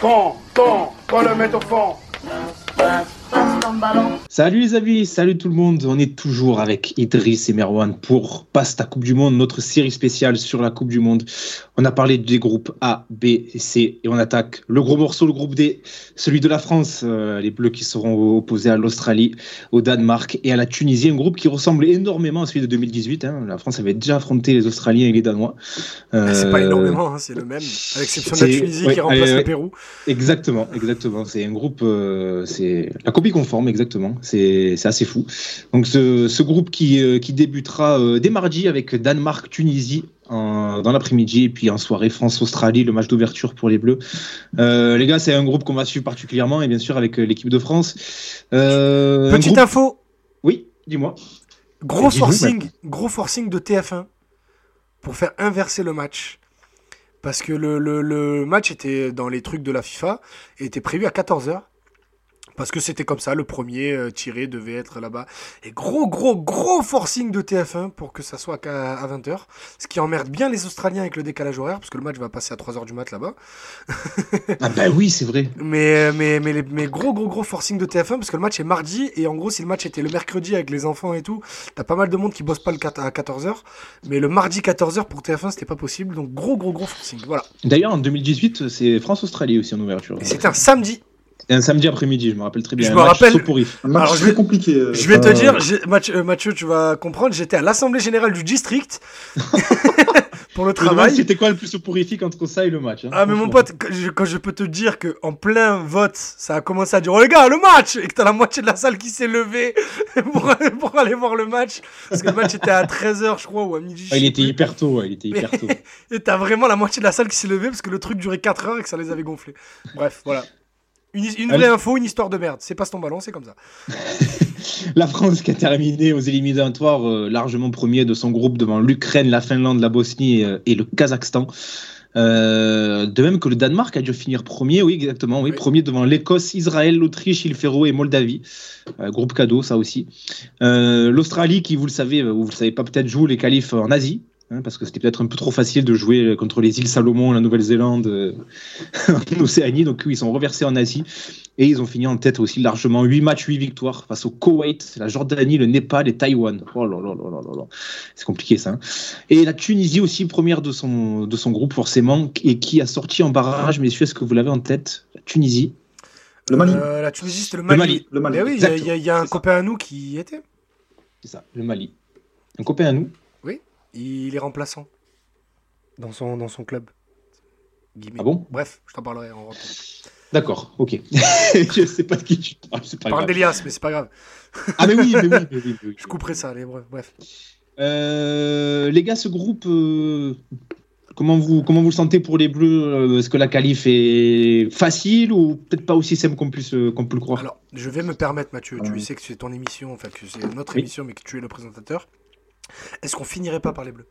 Quand, quand, quand le met au fond. Salut les amis, salut tout le monde. On est toujours avec Idriss et Merwan pour Passe ta Coupe du Monde, notre série spéciale sur la Coupe du Monde. On a parlé des groupes A, B et C et on attaque le gros morceau, le groupe D, celui de la France, euh, les Bleus qui seront opposés à l'Australie, au Danemark et à la Tunisie, un groupe qui ressemble énormément à celui de 2018. hein. La France avait déjà affronté les Australiens et les Danois. Ah, C'est pas Euh, énormément, hein, c'est le même, à l'exception de la Tunisie ouais, qui remplace ouais, le. Pérou. Exactement, exactement. C'est un groupe, euh, c'est la copie conforme, exactement. C'est assez fou. Donc ce, ce groupe qui, euh, qui débutera euh, dès mardi avec Danemark-Tunisie dans l'après-midi et puis en soirée France-Australie, le match d'ouverture pour les Bleus. Euh, les gars, c'est un groupe qu'on va suivre particulièrement et bien sûr avec l'équipe de France. Euh, Petite groupe- info, Oui, dis-moi. gros forcing, gros forcing de TF1 pour faire inverser le match. Parce que le, le- le match était dans les trucs de la FIFA et était prévu à 14h. Parce que c'était comme ça, le premier euh, tiré devait être là-bas. Et gros, gros, gros forcing de TF1 pour que ça soit à 20h. Ce qui emmerde bien les Australiens avec le décalage horaire, parce que le match va passer à 3h du mat là-bas. Ah bah oui, c'est vrai. Mais, mais, mais, les- mais gros, gros, gros forcing de TF1 parce que le match est mardi et en gros, si le match était le mercredi avec les enfants et tout, t'as pas mal de monde qui bosse pas le quat- à 14h. Mais le mardi 14h pour TF1, c'était pas possible. Donc gros, gros, gros forcing. Voilà. D'ailleurs, en 2018, c'est France-Australie aussi en ouverture. Et c'était un samedi. Et un samedi après-midi, je me rappelle très bien. Je Un me match rappelle- soporifique. Un match Alors, je vais- compliqué. euh, Je vais te euh, dire, Mathieu, euh, Mathieu, tu vas comprendre, j'étais à l'Assemblée Générale du district pour le travail. C'était quoi le plus soporifique entre ça et le match hein, Ah mais mon pote, quand je, quand je peux te dire que en plein vote, ça a commencé à dire oh les gars le match et que t'as la moitié de la salle qui s'est levée pour, pour aller voir le match parce que le match était à 13h je crois ou à midi. Ah, il était plus. hyper tôt, ouais, il était hyper tôt. Et t'as vraiment la moitié de la salle qui s'est levée parce que le truc durait 4 heures et que ça les avait gonflés. Bref, voilà. Une, une vraie Allez. info, une histoire de merde. C'est pas ton ballon, c'est comme ça. La France qui a terminé aux éliminatoires euh, largement premier de son groupe devant l'Ukraine, la Finlande, la Bosnie euh, et le Kazakhstan. Euh, de même que le Danemark a dû finir premier, oui exactement, oui, Oui. premier devant l'Écosse, Israël, l'Autriche, île Féroé et Moldavie. Euh, groupe cadeau, ça aussi. Euh, L'Australie qui, vous le savez, ou vous le savez pas peut-être, joue les qualifs en Asie. Hein, parce que c'était peut-être un peu trop facile de jouer contre les îles Salomon, la Nouvelle-Zélande, euh, en Océanie. Donc, ils sont reversés en Asie. Et ils ont fini en tête aussi largement. 8 matchs, 8 victoires face au Koweït, la Jordanie, le Népal et Taïwan. Oh là là là là là là. C'est compliqué ça. hein. Et la Tunisie aussi, première de son, de son groupe forcément, et qui a sorti en barrage, messieurs, est-ce que vous l'avez en tête La Tunisie? Le Mali. Euh, la Tunisie, c'était le Le Mali. Mali. Le Mali. Mais oui, il y a- il y, a- Exactement. il y a un ça. copain à nous qui y était. C'est ça, le Mali. Un copain à nous. Il est remplaçant dans son, dans son club. Guillemets. Ah bon? Bref, je t'en parlerai en rentrant. D'accord, ok. je sais pas de qui tu parles, c'est Je pas parle d'Elias, mais c'est pas grave. Ah, mais oui, mais oui, mais oui, mais oui. Je couperai ça, allez, bref. Euh, les gars, ce groupe, euh, comment, vous, comment vous le sentez pour les Bleus? Euh, Est-ce que la qualif est facile ou peut-être pas aussi simple qu'on puisse, qu'on peut le croire? Alors, je vais me permettre, Mathieu, tu Ouais. sais que c'est ton émission, enfin que c'est notre émission, mais que tu es le présentateur. Est-ce qu'on finirait pas par les Bleus?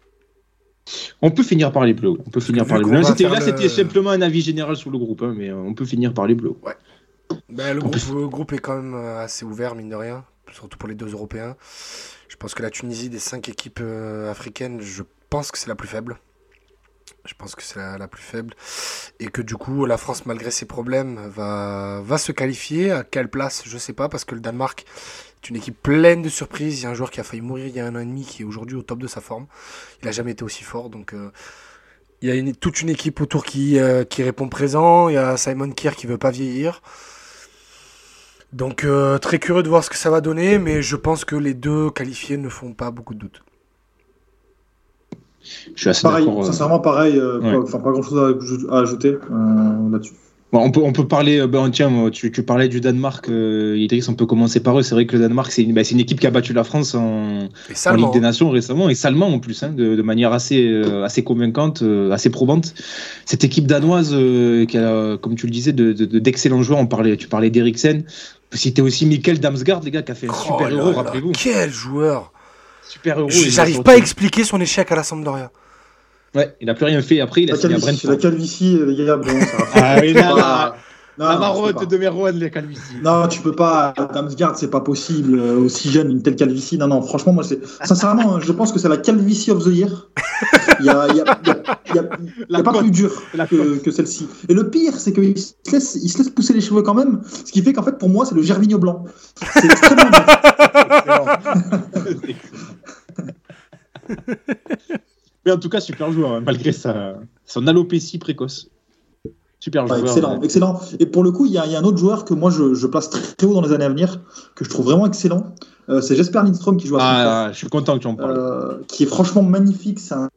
On peut finir par les Bleus. On peut finir par les Bleus. C'était- Là, le- c'était simplement un avis général sur le groupe, hein, mais euh, on peut finir par les Bleus. Ben, le, On groupe, le groupe est quand même euh, assez ouvert, mine de rien, surtout pour les deux Européens. Je pense que la Tunisie, des cinq équipes euh, africaines, je pense que c'est la plus faible. Je pense que c'est la, la plus faible. Et que du coup, la France, malgré ses problèmes, va, va se qualifier. À quelle place? Je sais pas, parce que le Danemark est une équipe pleine de surprises. Il y a un joueur qui a failli mourir il y a un an et demi, qui est aujourd'hui au top de sa forme. Il n'a jamais été aussi fort. Donc, euh, il y a une- toute une équipe autour qui, euh, qui répond présent. Il y a Simon Kier qui veut pas vieillir. Donc euh, très curieux de voir ce que ça va donner, mais je pense que les deux qualifiés ne font pas beaucoup de doute. Je suis assez Pareil, sincèrement pareil. euh, Ouais. pas- Enfin, pas grand chose à, aj- à ajouter euh, là-dessus. Bon, on, peut, on peut parler, euh, ben, tiens, tu, tu parlais du Danemark, euh, Idriss, on peut commencer par eux. C'est vrai que le Danemark, c'est une, ben, c'est une équipe qui a battu la France en, en Ligue des Nations récemment, et salement en plus, hein, de, de manière assez, euh, assez convaincante, euh, assez probante. Cette équipe danoise, qui a, comme tu le disais, de- de- de- d'excellents joueurs, on parlait, tu parlais d'Eriksen, citer aussi Michael Damsgaard, les gars, qui a fait un Oh super héros, rappelez-vous. Quel joueur Super héros. J'arrive pas à expliquer son échec à la Sampdoria. Ouais, il a plus rien fait. Après, il a La signé à calvitie, Brentford. la calvitie, les gars, bon, ça va. Ah oui, là, là. Non, La non, je peux marotte de Merwan, les calvities. Non, tu peux pas. Damsgaard, c'est pas possible. euh, Aussi jeune, une telle calvitie. Non, non, franchement, moi, c'est. Sincèrement, hein, je pense que c'est la calvitie of the year. Il y a, y a- y y La pas plus dur La que, que celle-ci. Et le pire, c'est qu'il se laisse, il se laisse pousser les cheveux quand même. Ce qui fait qu'en fait, pour moi, c'est le Gervinho blanc. C'est extrêmement. Mais en tout cas, super joueur, hein, malgré sa, son alopécie précoce. Super joueur. excellent, ouais. excellent. Et pour le coup, il y, a il y a un autre joueur que moi je, je place très, haut dans les années à venir, que je trouve vraiment excellent. Euh, c'est Jesper Lindström qui joue à. Ah, je suis content que tu en parles. Euh, qui est franchement magnifique. C'est un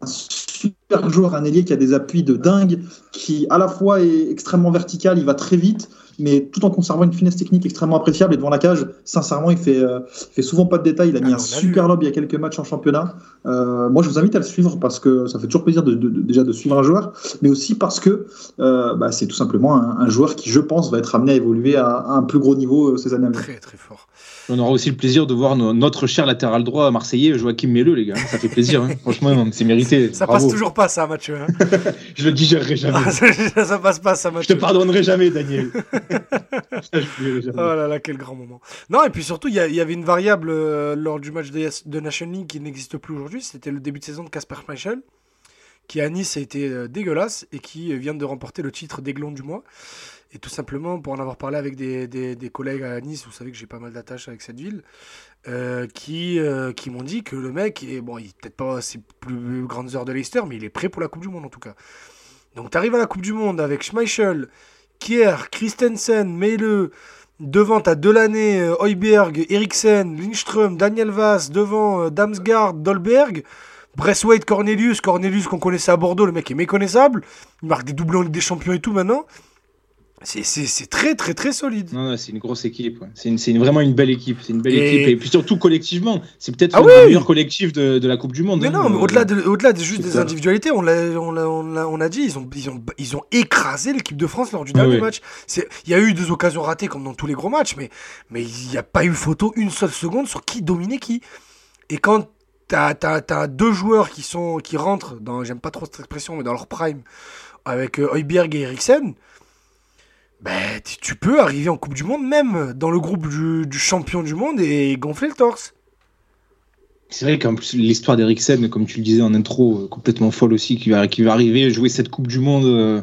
super joueur, un ailier qui a des appuis de dingue, qui à la fois est extrêmement vertical, il va très vite, mais tout en conservant une finesse technique extrêmement appréciable. Et devant la cage, sincèrement, il fait, euh, il fait souvent pas de détails. Il a Ah, mis on un a super lob il y a quelques matchs en championnat. Euh, moi, je vous invite à le suivre parce que ça fait toujours plaisir de, de- de- déjà de suivre un joueur, mais aussi parce que euh, bah, c'est tout simplement un, un joueur qui, je pense, va être amené à évoluer à, à un plus gros niveau euh, ces années à venir. Très très fort. On aura aussi le plaisir de voir no- notre cher latéral droit marseillais, Joachim Melleux, les gars. Ça fait plaisir, hein. franchement, c'est mérité. Ça Bravo. Toujours pas ça, Mathieu. hein. Je le digérerai jamais. ça, ça passe pas ça, Je te Mathieu. pardonnerai jamais, Daniel. Ça, je l'oublierai jamais. Oh là là, quel grand moment. Non, et puis surtout, il y, avait une variable euh, lors du match de, de Nation League qui n'existe plus aujourd'hui. C'était le début de saison de Casper Schmeichel, qui à Nice a été euh, dégueulasse et qui euh, vient de remporter le titre d'Aiglon du mois. Et tout simplement, pour en avoir parlé avec des, des- des collègues à Nice, vous savez que j'ai pas mal d'attaches avec cette ville, euh, qui, euh, qui m'ont dit que le mec, est, bon, il est peut-être pas ses plus grandes heures de Leicester, mais il est prêt pour la Coupe du Monde en tout cas. Donc tu arrives à la Coupe du Monde avec Schmeichel, Kier, Christensen, Meile, devant t'as Delaney, euh, Højbjerg, Eriksen, Lindström, Daniel Vaz, devant Damsgaard, Dolberg, Bresswaite, Cornelius, Cornelius qu'on connaissait à Bordeaux, le mec est méconnaissable, il marque des doublés en Ligue des Champions et tout maintenant. C'est- très très très solide. Non, non, c'est une grosse équipe. ouais. C'est une- c'est une- vraiment une belle équipe. C'est une belle Et- équipe. Et puis surtout collectivement. C'est peut-être Ah le meilleur collectif de, de la Coupe du Monde. Mais hein. non, mais Euh, au-delà de, juste des individualités, on l'a, on on on a dit, ils ont, ils ont, ils ont écrasé l'équipe de France lors du dernier oui. match. Il y a eu deux occasions ratées comme dans tous les gros matchs, mais, mais il n'y a pas eu photo une seule seconde sur qui dominait qui. Et quand t'as, t'as deux joueurs qui sont, qui rentrent dans, j'aime pas trop cette expression, mais dans leur prime, avec euh, Højbjerg et Eriksen, ben, tu- peux arriver en Coupe du Monde, même dans le groupe du, du champion du monde, et gonfler le torse. C'est vrai qu'en plus, l'histoire d'Eriksen, comme tu le disais en intro, euh, complètement folle aussi, qui va, qui va arriver jouer cette Coupe du Monde euh,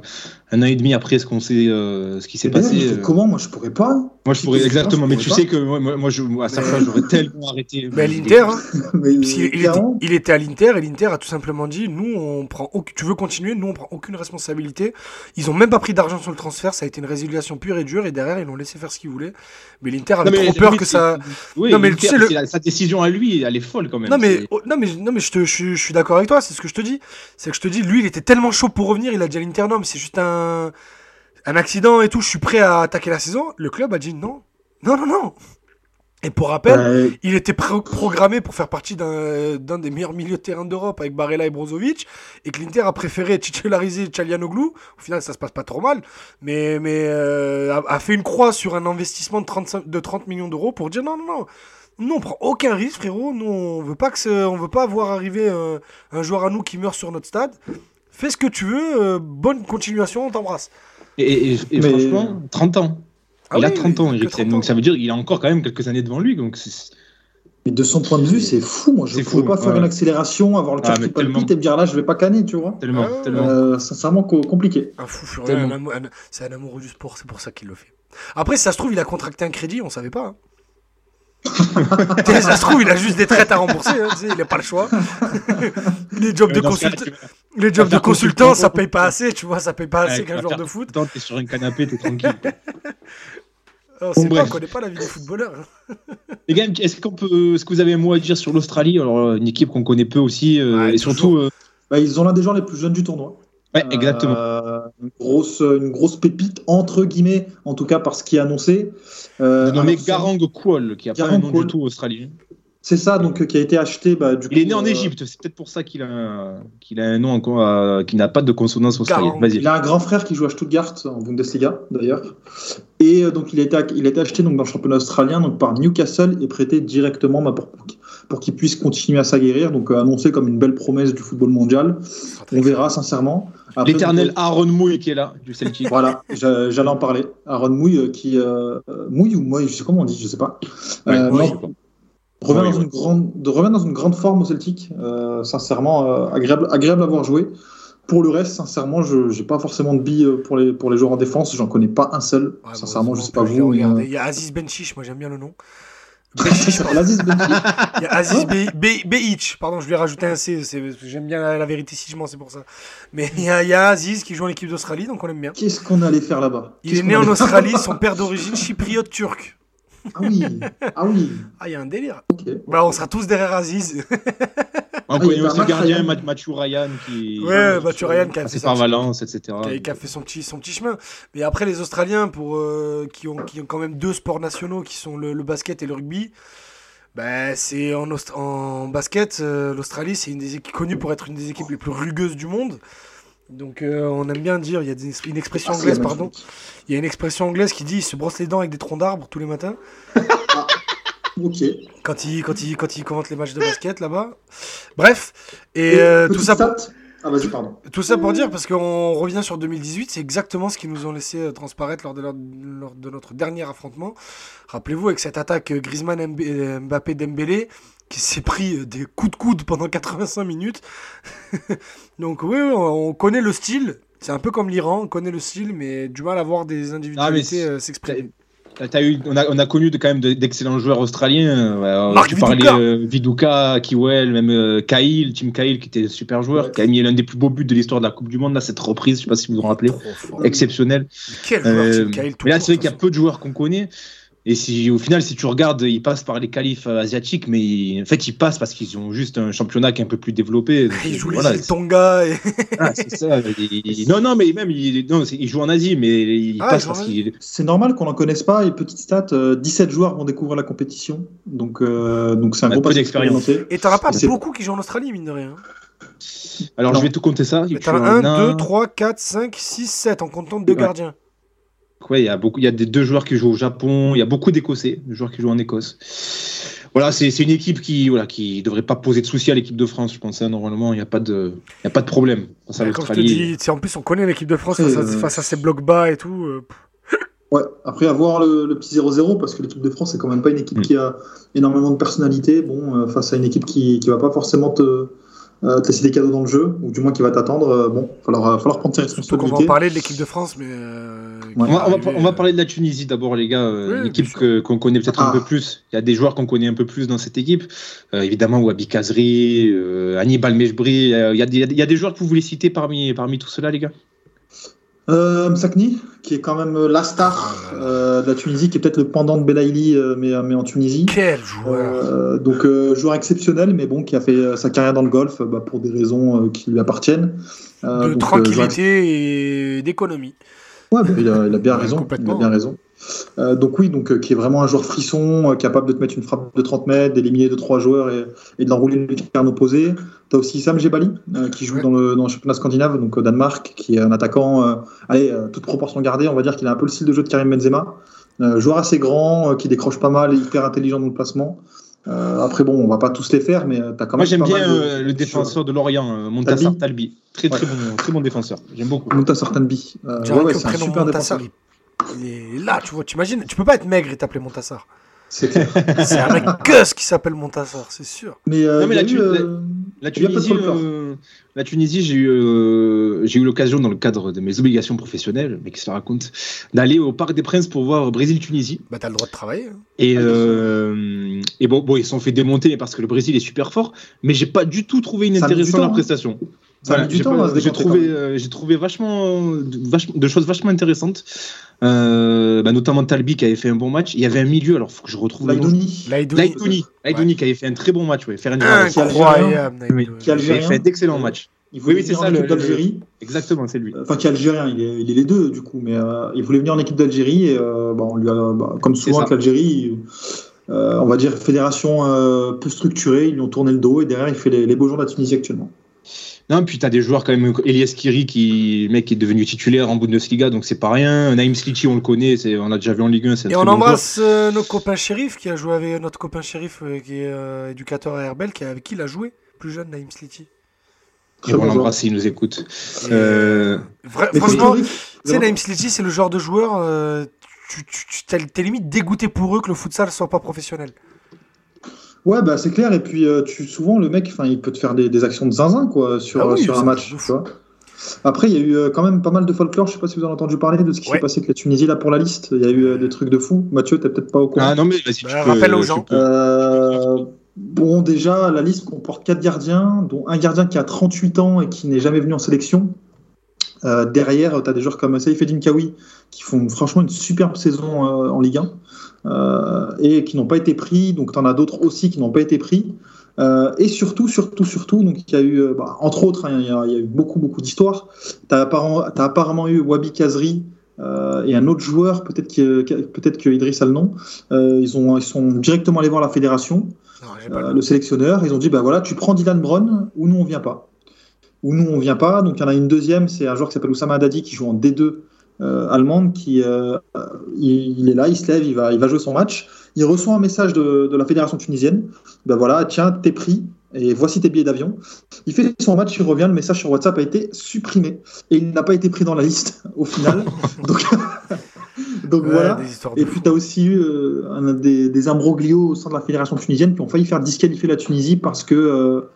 un an et demi après ce qu'on sait, euh, ce qui s'est passé. euh. comment Moi, je pourrais pas. Moi, je pourrais exactement, je mais tu pas. sais que moi, je, à sa Mais- place, j'aurais tellement arrêté. Mais l'Inter, hein, Mais Parce qu'il- il, était, clairement, il était à l'Inter et l'Inter a tout simplement dit nous on prend tu veux continuer nous on prend aucune responsabilité ils ont même pas pris d'argent sur le transfert ça a été une résiliation pure et dure et derrière ils l'ont laissé faire ce qu'ils voulaient mais l'Inter avait Non, mais trop peur que ça Oui, Non, mais l'Inter, tu sais, le- c'est la- sa décision à lui, elle est folle quand même. non mais oh, non mais non mais je te je, suis- je suis d'accord avec toi c'est ce que je te dis c'est que je te dis lui il était tellement chaud pour revenir il a dit à l'Inter non mais c'est juste un un accident et tout je suis prêt à attaquer la saison le club a dit non non non non et pour rappel euh, Il était pro- programmé pour faire partie d'un des meilleurs milieux de terrain d'Europe avec Barella et Brozovic et que l'Inter a préféré titulariser Chalianoglu. Au final, ça se passe pas trop mal, mais, mais euh, a, a fait une croix sur un investissement de 35, de 30 millions d'euros pour dire non, non, non. Nous, on prend aucun risque, frérot. Nous, on veut pas que ce- on veut pas voir arriver un, un joueur à nous qui meurt sur notre stade. Fais ce que tu veux. euh, bonne continuation, on t'embrasse. Et, et- et Mais- franchement, 30 ans. Ah il a oui, 30 ans, que Eriksen. 30 ans. Donc ça veut dire qu'il a encore quand même quelques années devant lui. Donc mais de son point de vue, c'est fou. Moi, je ne pourrais fou, pas faire ouais. une accélération, avoir le Ah, cœur mais qui palpite tellement. et me dire là, je vais pas canner, tu vois. tellement, Ah, tellement. Euh, sincèrement, co- compliqué. Un fou furieux, c'est un amoureux du sport, c'est pour ça qu'il le fait. Après, si ça se trouve, il a contracté un crédit, on savait pas. hein. Ça se trouve, il a juste des traites à rembourser, hein, il n'a pas le choix. les jobs de, ce cas-là, consulta- tu- les jobs de consultant, ça paye pas assez, tu vois, ça paye pas assez Ouais, qu'un joueur faire de foot. T'es sur un canapé, t'es tranquille. sait Bon, pas, on connaît pas la vie des footballeurs. hein. Les gars, est-ce qu'on peut, est-ce que vous avez un mot à dire sur l'Australie? Alors une équipe qu'on connaît peu aussi, euh, Ouais, et surtout, euh, Bah, ils ont l'un des gens les plus jeunes du tournoi. Ouais, exactement. Euh, une, grosse, une grosse pépite, entre guillemets, en tout cas par ce qui est annoncé. Euh, nommé Garang Kuol, qui a pas Garang un nom Kuol. du tout australien. C'est ça, donc, qui a été acheté. Bah, du Il est né en euh, Égypte, c'est peut-être pour ça qu'il a, qu'il a un nom encore, euh, qui n'a pas de consonance australienne. Il a un grand frère qui joue à Stuttgart en Bundesliga d'ailleurs. Et euh, donc il a été, il a été acheté donc, dans le championnat australien donc, par Newcastle et prêté directement bah, pour, pour qu'il puisse continuer à s'aguerrir. Donc euh, annoncé comme une belle promesse du football mondial. On verra sincèrement. Après, L'éternel donc, Aaron Mouille qui est là, du Celtic. Voilà, j'a- j'allais en parler. Aaron Mouille euh, qui euh, mouille ou mouille, je sais comment on dit, je sais pas. Ouais, Euh, non, revient, Ouais, dans ouais. une grande, de revient dans une grande forme au Celtic. Euh, sincèrement, euh, agréable, agréable à voir jouer. Pour le reste, sincèrement, je n'ai pas forcément de billes pour les, pour les joueurs en défense. J'en connais pas un seul. Ouais, sincèrement, bon, je sais pas vous. mais, Il y a Aziz Benchich, moi j'aime bien le nom. Benchi. Il y a Aziz Be- Be- Beich, pardon, je lui ai rajouté un C, j'aime bien la, la vérité si je mens, c'est pour ça. Mais il y, a, il y a Aziz qui joue en équipe d'Australie, donc on l'aime bien. Qu'est-ce qu'on allait faire là-bas? Il est né en Australie, son père d'origine chypriote turc. Ah oui, ah oui. Ah, il y a un délire. Bah, on sera tous derrière Aziz. On connaît il y a aussi le gardien Mathieu Ryan qui Ouais, Ryan qui a fait par Valence, etc. qui a, qui a fait son petit, son petit chemin. Mais après, les Australiens, pour, euh, qui, ont, qui ont quand même deux sports nationaux qui sont le, basket et le rugby, bah, c'est en, basket, euh, l'Australie, c'est une des équipes connue pour être une des équipes les plus rugueuses du monde. Donc, euh, on aime bien dire, il y a des- une expression Ah, anglaise, pardon. Il y a une expression anglaise qui dit il se brosse les dents avec des troncs d'arbres tous les matins. Ok. Quand il, quand il, quand il commente les matchs de basket là-bas. Bref, et, euh, tout petite ça pour, stat. Ah vas-y, pardon. Tout ça pour dire, parce qu'on revient sur 2018, c'est exactement ce qu'ils nous ont laissé euh, transparaître lors de, leur- lors de notre dernier affrontement. Rappelez-vous, avec cette attaque euh, Griezmann, Mb- Mbappé, Dembélé, qui s'est pris des coups de coude pendant 85 minutes. Donc oui, on on connaît le style. C'est un peu comme l'Iran, on connaît le style, mais du mal à voir des individualités c'est- euh, s'exprimer. T'as- t'as eu, on, a, on a connu de, quand même de- d'excellents joueurs australiens. euh, Marc tu Viduka. parlais euh, Viduka, Kiwell, même euh, Cahill, Tim Cahill qui était un super joueur, Ouais. qui a mis l'un des plus beaux buts de l'histoire de la Coupe du Monde, là, cette reprise, je sais pas si vous vous en rappelez, Trop fort. exceptionnel. Mais Quel joueur, Euh, Tim tout mais là, c'est vrai qu'il y a peu de joueurs qu'on connaît. Et si, au final, si tu regardes, ils passent par les qualifs euh, asiatiques, mais ils- en fait, ils passent parce qu'ils ont juste un championnat qui est un peu plus développé. façon. Il joue Voilà, les Tonga et... Ah, c'est ça. Il- non, non, mais même, il, non, c'est- il joue en Asie, mais il Ah, il passe joue en parce Asie. qu'il. C'est normal qu'on n'en connaisse pas. Et petite stat, euh, 17 joueurs vont découvrir la compétition. Donc euh, donc c'est un a gros peu d'expérience. Et t'en as pas C'est- beaucoup qui jouent en Australie, mine de rien. Alors, Non. je vais tout compter ça. T'en as en 1, as- 2, 3, 4, 5, 6, 7 en comptant deux Ouais. gardiens. Ouais, il y a beaucoup, il y a des deux joueurs qui jouent au Japon, il y a beaucoup d'Écossais, des joueurs qui jouent en Écosse. Voilà, c'est c'est une équipe qui, voilà, qui devrait pas poser de soucis à l'équipe de France, je pense. hein. Normalement, il n'y a pas de, il y a pas de problème. Face à Comme je te l'Australie. en plus on connaît l'équipe de France face, à, euh, face à ces blocs bas et tout. euh. Ouais, après avoir le, le petit 0-0, parce que l'équipe de France, c'est quand même pas une équipe Mm. qui a énormément de personnalité. Bon, euh, face à une équipe qui, qui va pas forcément te, euh, te laisser des cadeaux dans le jeu, ou du moins qui va t'attendre, euh, bon, il va falloir, falloir prendre ses Surtout qu'on va en responsabilités. parler de l'équipe de France, mais. euh, Ouais. On va, on va- on euh, parler de la Tunisie d'abord, les gars. euh, Oui, une équipe bien sûr. que- qu'on connaît peut-être un Ah. peu plus. Il y a des joueurs qu'on connaît un peu plus dans cette équipe. Euh, évidemment, Wabi Kazri, euh, Hannibal Mejbri. euh, Il y, a il y a des joueurs que vous voulez citer parmi, parmi tout cela, les gars? Euh, Msakni, qui est quand même euh, la star Ah euh, de la Tunisie, qui est peut-être le pendant de Belaïli, euh, mais, mais en Tunisie. Quel joueur Euh, donc euh, joueur exceptionnel, mais bon, qui a fait sa carrière dans le golf bah, pour des raisons euh, qui lui appartiennent. Euh, De donc, euh, tranquillité et d'économie. Ouais, bah, il, a, il a bien raison. Il a bien raison. Euh, donc oui, donc euh, qui est vraiment un joueur frisson, euh, capable de te mettre une frappe de 30 mètres, d'éliminer deux trois joueurs et, et de l'enrouler le lucarne opposé. T'as aussi Sam Gebali euh, qui joue Ouais. dans, le, dans le championnat scandinave, donc au Danemark, qui est un attaquant. euh, allez, euh, toute proportion gardée, on va dire qu'il a un peu le style de jeu de Karim Benzema. Euh, joueur assez grand, euh, qui décroche pas mal, et hyper intelligent dans le placement. Euh, après bon, on va pas tous les faire, mais euh, t'as quand même. Moi, j'aime bien mal de- euh, le défenseur de Lorient, euh, Montassar Talbi. Très, très, Ouais. bon, très bon défenseur. J'aime beaucoup. Montassar Tanbi. Euh, ouais, ouais, c'est un super Montassar, défenseur. Il, est là, tu vois. T'imagines Tu peux pas être maigre et t'appeler Montassar. C'est clair. C'est un mec gueuse qui s'appelle Montassar, c'est sûr. Mais, euh, Non, mais la eu, euh, La Tunisie, euh, la Tunisie, j'ai eu, euh, j'ai eu l'occasion dans le cadre de mes obligations professionnelles, mais qui se raconte, d'aller au Parc des Princes pour voir Brésil-Tunisie. Bah, t'as le droit de travailler. hein. Et, Ah, bon, bon, ils se sont fait démonter parce que le Brésil est super fort, mais j'ai pas du tout trouvé inintéressant la hein. Ça a mis du j'ai temps à se j'ai trouvé, euh, j'ai trouvé vachement, vachement- de choses vachement intéressantes, Euh, bah, notamment Talbi qui avait fait un bon match. Il y avait un milieu, alors faut que je retrouve. Laïdouni. Laïdouni, Laïdouni qui avait fait un très bon match, ouais, faire une Incroyable. Oui, Laïdouni. qui avait fait d'excellents matchs. Il voulait Oui, venir ça, en équipe le- d'Algérie. Exactement, c'est lui. Enfin, qui est algérien, il est, il est les deux du coup, mais euh, il voulait venir en équipe d'Algérie et euh, bah, on lui a, bah, comme souvent avec l'Algérie, on va dire, fédération peu structurée. Ils lui ont tourné le dos et derrière, il fait les, les beaux jours de la Tunisie actuellement. Non, puis tu as des joueurs quand même, Elias Kiri, qui, mec, qui est devenu titulaire en Bundesliga, donc c'est pas rien. Naïm Sliti, on le connaît, on a déjà vu en Ligue 1. Et on embrasse euh, nos copains shérif, qui a joué avec notre copain shérif, euh, qui est euh, éducateur à Herbel, qui, avec qui il a joué, plus jeune, Naïm Sliti. Et on l'embrasse s'il nous écoute. franchement, tu sais, Naïm Sliti, c'est le genre de joueur, tu, tu, t'es limite dégoûté pour eux que le futsal soit pas professionnel. Ouais, bah c'est clair. Et puis, euh, tu, souvent, le mec, il peut te faire des, actions de zinzin quoi, sur, ah sur un match. Après, il y a eu euh, quand même pas mal de folklore. Je sais pas si vous avez entendu parler de ce qui s'est passé avec la Tunisie là pour la liste. Il y a eu euh, des trucs de fou. Mathieu, t'es peut-être pas au courant. Ah non, mais vas-y, tu bah, rappelle aux gens. bon, déjà, la liste comporte 4 gardiens, dont un gardien qui a 38 ans et qui n'est jamais venu en sélection. derrière, tu as des joueurs comme Saïf Kawi qui font franchement une superbe saison en Ligue 1. Euh, et qui n'ont pas été pris. Donc, tu en as d'autres aussi qui n'ont pas été pris. Euh, et surtout, surtout, surtout, donc il y a eu, euh, bah, entre autres, hein, il y, a eu beaucoup, beaucoup d'histoires. Tu as, as, apparemment eu Wabi Kazri et un autre joueur, peut-être que, peut-être que Idriss a le nom. ils, ont, ils sont directement allés voir la fédération, le sélectionneur. Ils ont dit bah voilà, tu prends Dylan Brown ou nous on vient pas. Ou nous on vient pas. Donc il y en a une deuxième, c'est un joueur qui s'appelle Oussama Haddadi qui joue en D2 euh, allemande qui euh, il, est là, il se lève, il va, il va jouer son match. Il reçoit un message de, la fédération tunisienne. Ben voilà, tiens, t'es pris et voici tes billets d'avion. Il fait son match, il revient, le message sur WhatsApp a été supprimé et il n'a pas été pris dans la liste au final. Donc, donc voilà. Et puis tu as aussi eu euh, un, des, des, imbroglios au sein de la fédération tunisienne qui ont failli faire disqualifier la Tunisie parce que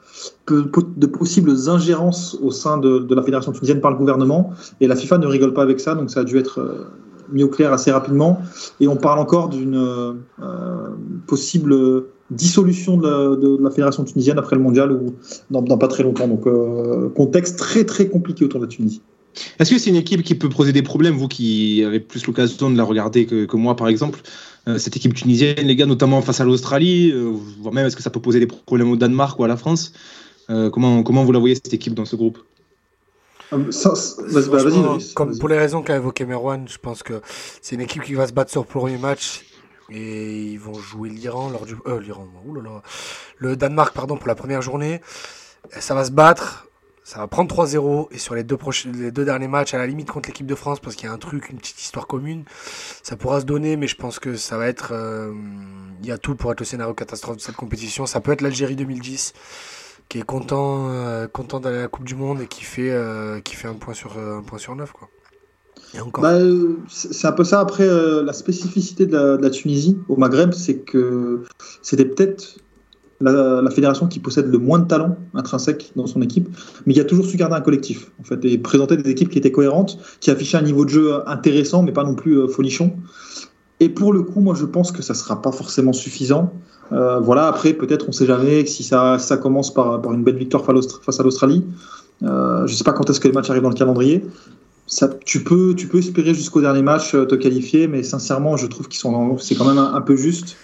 de possibles ingérences au sein de, la fédération tunisienne par le gouvernement. Et la FIFA ne rigole pas avec ça, donc ça a dû être euh, mis au clair assez rapidement. Et on parle encore d'une euh, possible dissolution de la, fédération tunisienne après le mondial ou dans, pas très longtemps. Donc euh, contexte très très compliqué autour de la Tunisie. Est-ce que c'est une équipe qui peut poser des problèmes, vous qui avez plus l'occasion de la regarder que, moi par exemple? Cette équipe tunisienne, les gars, notamment face à l'Australie, voire même est-ce que ça peut poser des problèmes au Danemark ou à la France? Euh, comment, comment vous la voyez cette équipe dans ce groupe? Euh, bah, Comme pour les raisons qu'a évoqué Merwan, je pense que c'est une équipe qui va se battre sur le premier match et ils vont jouer l'Iran lors du euh, l'Iran le Danemark pardon pour la première journée. Ça va se battre ça va prendre 3-0 et sur les deux les deux derniers matchs à la limite contre l'équipe de France parce qu'il y a un truc une petite histoire commune ça pourra se donner mais je pense que ça va être il y a tout pour être le scénario catastrophe de cette compétition ça peut être l'Algérie 2010 qui est content, euh, content d'aller à la Coupe du Monde et qui fait, euh, qui fait un point sur euh, un point sur neuf quoi. Bah, c'est un peu ça. Après, la spécificité de la, Tunisie au Maghreb, c'est que c'était peut-être la, fédération qui possède le moins de talent intrinsèque dans son équipe, mais il a toujours su garder un collectif, en fait, et présenter des équipes qui étaient cohérentes, qui affichaient un niveau de jeu intéressant, mais pas non plus folichon. Et pour le coup, moi, je pense que ça sera pas forcément suffisant. Euh, voilà, après, peut-être, on ne sait jamais si ça, ça commence par, par, une belle victoire face à l'Australie. Euh, je ne sais pas quand est-ce que les matchs arrivent dans le calendrier. Ça, tu, peux, tu peux espérer jusqu'au dernier match euh, te qualifier, mais sincèrement, je trouve qu'ils sont, c'est quand même un, peu juste.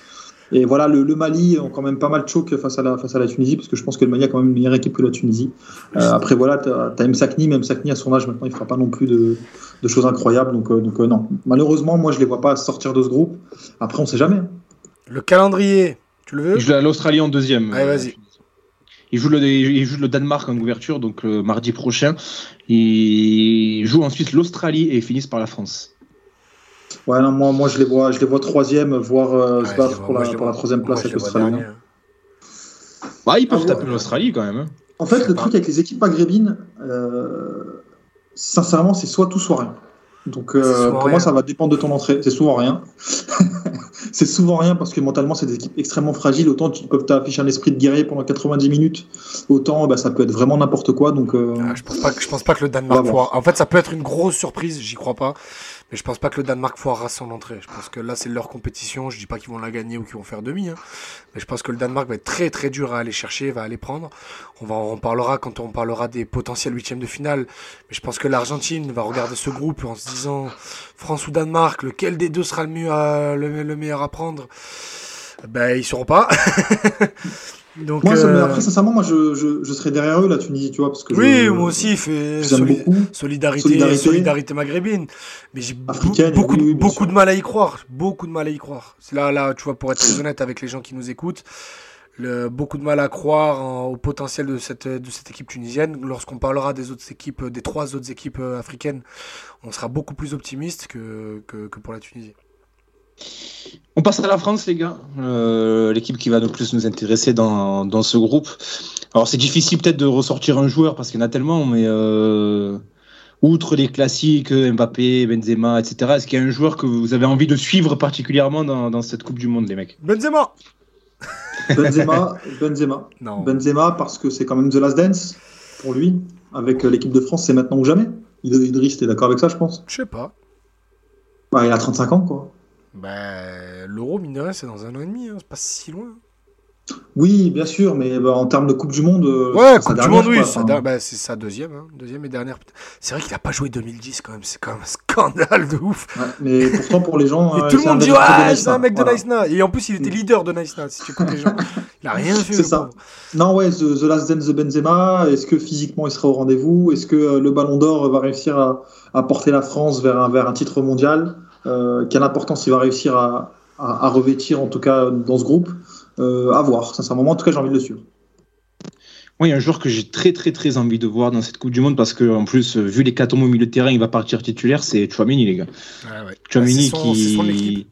Et voilà, le, Mali ont quand même pas mal de choc face à la, face à la Tunisie, parce que je pense que le Mali a quand même une meilleure équipe que la Tunisie. après, voilà, tu as, as Msakni, même Msakni à son âge maintenant, il fera pas non plus de, de choses incroyables. Donc, donc non, malheureusement, moi, je les vois pas sortir de ce groupe. Après, on sait jamais. Le calendrier, tu le veux? Il joue l'Australie en deuxième. Allez, vas-y. Il joue, le, il joue le Danemark en ouverture, donc euh, mardi prochain. Il joue ensuite l'Australie et ils finissent par la France. Ouais, non, moi, moi je les vois, je les vois troisième, voire euh, se battre pour, la, pour la, troisième place avec l'Australie. Hein. Bah, ils peuvent ah taper l'Australie quand même. Hein. En fait, le truc avec les équipes maghrébines, euh, sincèrement, c'est soit tout, soit rien. Donc euh, pour moi, ça va dépendre de ton entrée. C'est souvent rien. c'est souvent rien parce que mentalement, c'est des équipes extrêmement fragiles. Autant tu peux t'afficher un esprit de guerrier pendant 90 minutes, autant bah, ça peut être vraiment n'importe quoi. Donc, euh, ah, je pense pas que je pense pas que le Danemark. En fait, ça peut être une grosse surprise. J'y crois pas. Mais je pense pas que le Danemark foirera son entrée. Je pense que là, c'est leur compétition. Je dis pas qu'ils vont la gagner ou qu'ils vont faire demi. Hein. Mais je pense que le Danemark va être très très dur à aller chercher, va aller prendre. On va en parlera quand on parlera des potentiels huitièmes de finale. Mais je pense que l'Argentine va regarder ce groupe en se disant France ou Danemark, lequel des deux sera le mieux le, meilleur à prendre? Ben ils seront pas. Donc, Moi, euh, après, sincèrement, moi, je, je, je serais derrière eux, la Tunisie, tu vois, parce que oui, je- moi aussi, fait soli- solidarité, Solidarité. solidarité, maghrébine. Mais j'ai beaucoup, oui, oui, beaucoup sûr. de mal à y croire. Beaucoup de mal à y croire. Là, là, tu vois, pour être très honnête avec les gens qui nous écoutent, le, beaucoup de mal à croire en- au potentiel de cette, de cette équipe tunisienne. Lorsqu'on parlera des autres équipes, des trois autres équipes euh, africaines, on sera beaucoup plus optimiste que, que, que pour la Tunisie. On passe à la France, les gars. Euh, L'équipe qui va le plus nous intéresser dans, dans ce groupe. Alors, c'est difficile peut-être de ressortir un joueur parce qu'il y en a tellement, mais euh, outre les classiques, Mbappé, Benzema, etc., est-ce qu'il y a un joueur que vous avez envie de suivre particulièrement dans, dans cette Coupe du Monde, les mecs? Benzema Benzema, Benzema. Non. Benzema, parce que c'est quand même The Last Dance pour lui. Avec euh, l'équipe de France, c'est maintenant ou jamais. Id- Idriss, t'es d'accord avec ça, je pense Je sais pas. bah, Il a 35 ans, quoi. Ben, L'euro, mine de rien, c'est dans un an et demi. hein. C'est pas si loin. Oui, bien sûr, mais bah, en termes de Coupe du Monde. euh, Ouais, Coupe du dernière, Monde, oui. Enfin, bah, c'est sa deuxième, hein, deuxième et dernière. C'est vrai qu'il a pas joué 2010 quand même. C'est quand même un scandale de ouf. ouais, mais pourtant, pour les gens. Et euh, tout le monde dit Nice, c'est un hein. mec de Voilà. Nice Na. Et en plus, il était leader de Nice Na. Si tu écoutes les gens, il a rien fait. C'est ça. Non, ouais, The, The Last Dance de Benzema, est-ce que physiquement il sera au rendez-vous? Est-ce que euh, le Ballon d'Or va réussir à, à porter la France vers un, vers un titre mondial? Quelle importance il va réussir à, à- à revêtir, en tout cas dans ce groupe euh, À voir, sincèrement. En tout cas, j'ai envie de le suivre. Moi, il y a un joueur que j'ai très, très, très envie de voir dans cette Coupe du Monde parce que, en plus, euh, vu les catombes au milieu de terrain, il va partir titulaire. C'est Chouamini, les gars. Ouais. Chouamini Bah, son- équipe. qui,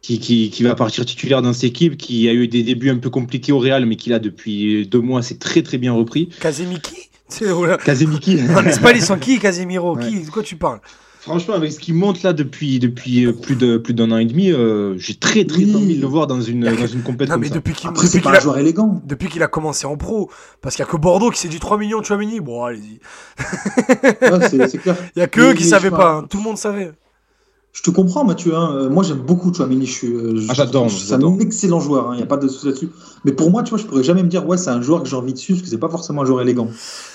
qui, qui, qui va partir titulaire dans cette équipe, qui a eu des débuts un peu compliqués au Real, mais qui là, depuis deux mois, c'est très, très bien repris. Kazemiki. Kazemiki. En Espagne, ils sont qui, Casemiro Ouais. Qui De quoi tu parles? Franchement, avec ce qui monte là depuis, depuis euh, plus de plus d'un an et demi, euh, j'ai très très Oui. envie de le voir dans une, dans compétition. Non, mais depuis qu'il a, joueur élégant. depuis qu'il a commencé en pro, parce qu'il y a que Bordeaux qui s'est dit 3 millions de Chouamini. Bon, allez-y. Il y a que eux qui mais savaient pas. hein. Tout le monde savait. Je te comprends, Mathieu. hein. Euh, Moi, j'aime beaucoup Chouamini. Je suis, euh, je- Ah, j'adore, C'est un excellent joueur. Il n'y a pas de souci là-dessus. Mais pour moi, tu vois, je pourrais jamais me dire, ouais, c'est un joueur que j'ai envie de suivre, parce que c'est pas forcément un joueur élégant.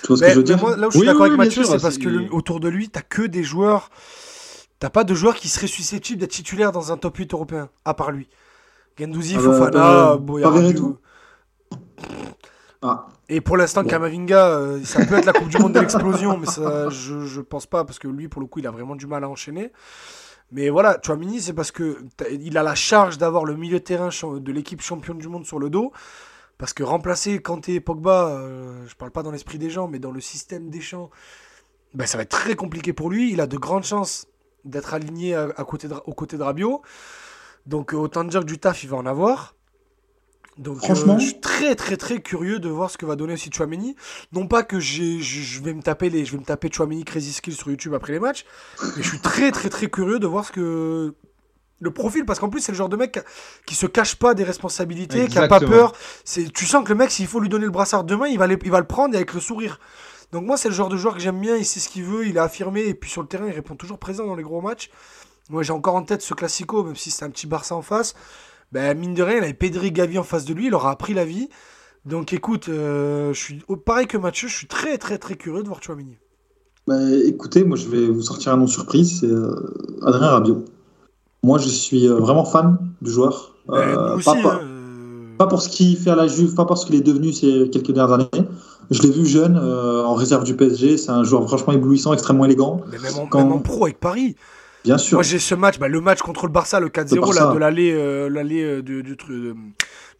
Tu vois ce que je veux dire? moi, là où je suis Oui, d'accord oui, avec Mathieu, sûr, c'est parce que le- autour de lui, t'as que des joueurs. T'as pas de joueurs qui seraient susceptibles d'être titulaires dans un top 8 européen, à part lui. Gendouzi, Ah bah, Fofana, euh. Ah, Et pour l'instant, Bon. Kamavinga, euh, ça peut être la Coupe du Monde de l'explosion, mais ça, je, je pense pas, parce que lui, pour le coup, il a vraiment du mal à enchaîner. Mais voilà, Chouamini, c'est parce que il a la charge d'avoir le milieu de terrain de l'équipe championne du monde sur le dos. Parce que remplacer Kanté et Pogba, euh, je parle pas dans l'esprit des gens, mais dans le système des champs, ben, ça va être très compliqué pour lui. Il a de grandes chances d'être aligné à, côté de, aux côtés de Rabiot. Donc autant dire que du taf, il va en avoir. Donc euh, Franchement- je suis très très très curieux de voir ce que va donner aussi Chouameni. Non pas que j'ai, je, je vais me taper les, je vais me taper Chouameni Crazy Skills sur YouTube après les matchs, mais je suis très très très curieux de voir ce que le profil, parce qu'en plus c'est le genre de mec qui se cache pas des responsabilités, qui a pas peur. C'est, tu sens que le mec, s'il faut lui donner le brassard demain, il va, le- il va le prendre avec le sourire. Donc moi c'est le genre de joueur que j'aime bien, il sait ce qu'il veut, il est affirmé et puis sur le terrain il répond toujours présent dans les gros matchs. Moi j'ai encore en tête ce classico, même si c'est un petit Barça en face. Ben, mine de rien, il avait Pedri Gavi en face de lui, il leur a appris la vie. Donc écoute, euh, je suis pareil que Mathieu, je suis très très très curieux de voir Chouamini. bah, écoutez, moi, je vais vous sortir un nom surprise, c'est euh, Adrien Rabiot. Moi, je suis euh, vraiment fan du joueur. Nous aussi, pas, pas- hein, pas pour ce qu'il fait à la Juve, pas parce qu'il est devenu ces quelques dernières années. Je l'ai vu jeune, en réserve du PSG. C'est un joueur franchement éblouissant, extrêmement élégant. mais même en, quand- même en pro avec Paris. Bien sûr. Moi j'ai ce match, bah, le match contre le Barça, le 4-0 Le Barça. là, de l'allée euh, euh, du, du, tru- euh,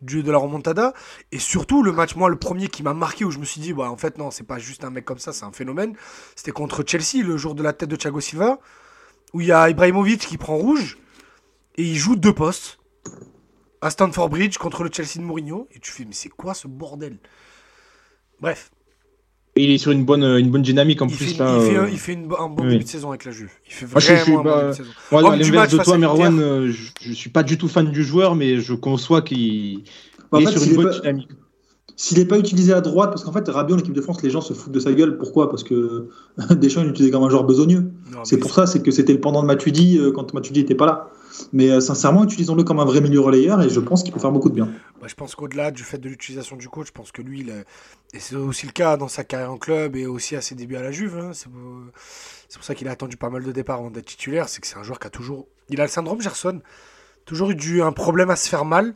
du- de la remontada. Et surtout le match, moi le premier qui m'a marqué où je me suis dit, bah, en fait non, c'est pas juste un mec comme ça, c'est un phénomène. C'était contre Chelsea, le jour de la tête de Thiago Silva, où il y a Ibrahimovic qui prend rouge et il joue deux postes à Stanford Bridge contre le Chelsea de Mourinho. Et tu fais, mais c'est quoi ce bordel? Bref, Il est sur une bonne, une bonne dynamique en il plus. fait, là, il fait, euh, un, il fait une un bon oui. début de saison avec la Juve. Il fait Moi, je- je suis vraiment un bon pas- début de saison. Moi, Homme à l'inverse de toi. Merwan, euh, je, je suis pas du tout fan du joueur, mais je conçois qu'il il est fait, sur une bonne pas- dynamique. S'il n'est pas utilisé à droite, parce qu'en fait, Rabiot en équipe de France, les gens se foutent de sa gueule. Pourquoi? Parce que Deschamps, il l'utilisait comme un joueur besogneux. C'est pour ça, c'est que c'était le pendant de Matuidi euh, quand Matuidi n'était pas là. Mais euh, sincèrement, utilisons-le comme un vrai milieu relayeur et je pense qu'il peut faire beaucoup de bien. Bah, je pense qu'au-delà du fait de l'utilisation du coach, je pense que lui, il a- et c'est aussi le cas dans sa carrière en club et aussi à ses débuts à la Juve. hein, c'est pour, ça qu'il a attendu pas mal de départs avant d'être titulaire. C'est que c'est un joueur qui a toujours. Il a le syndrome Gerson. Toujours eu du, un problème à se faire mal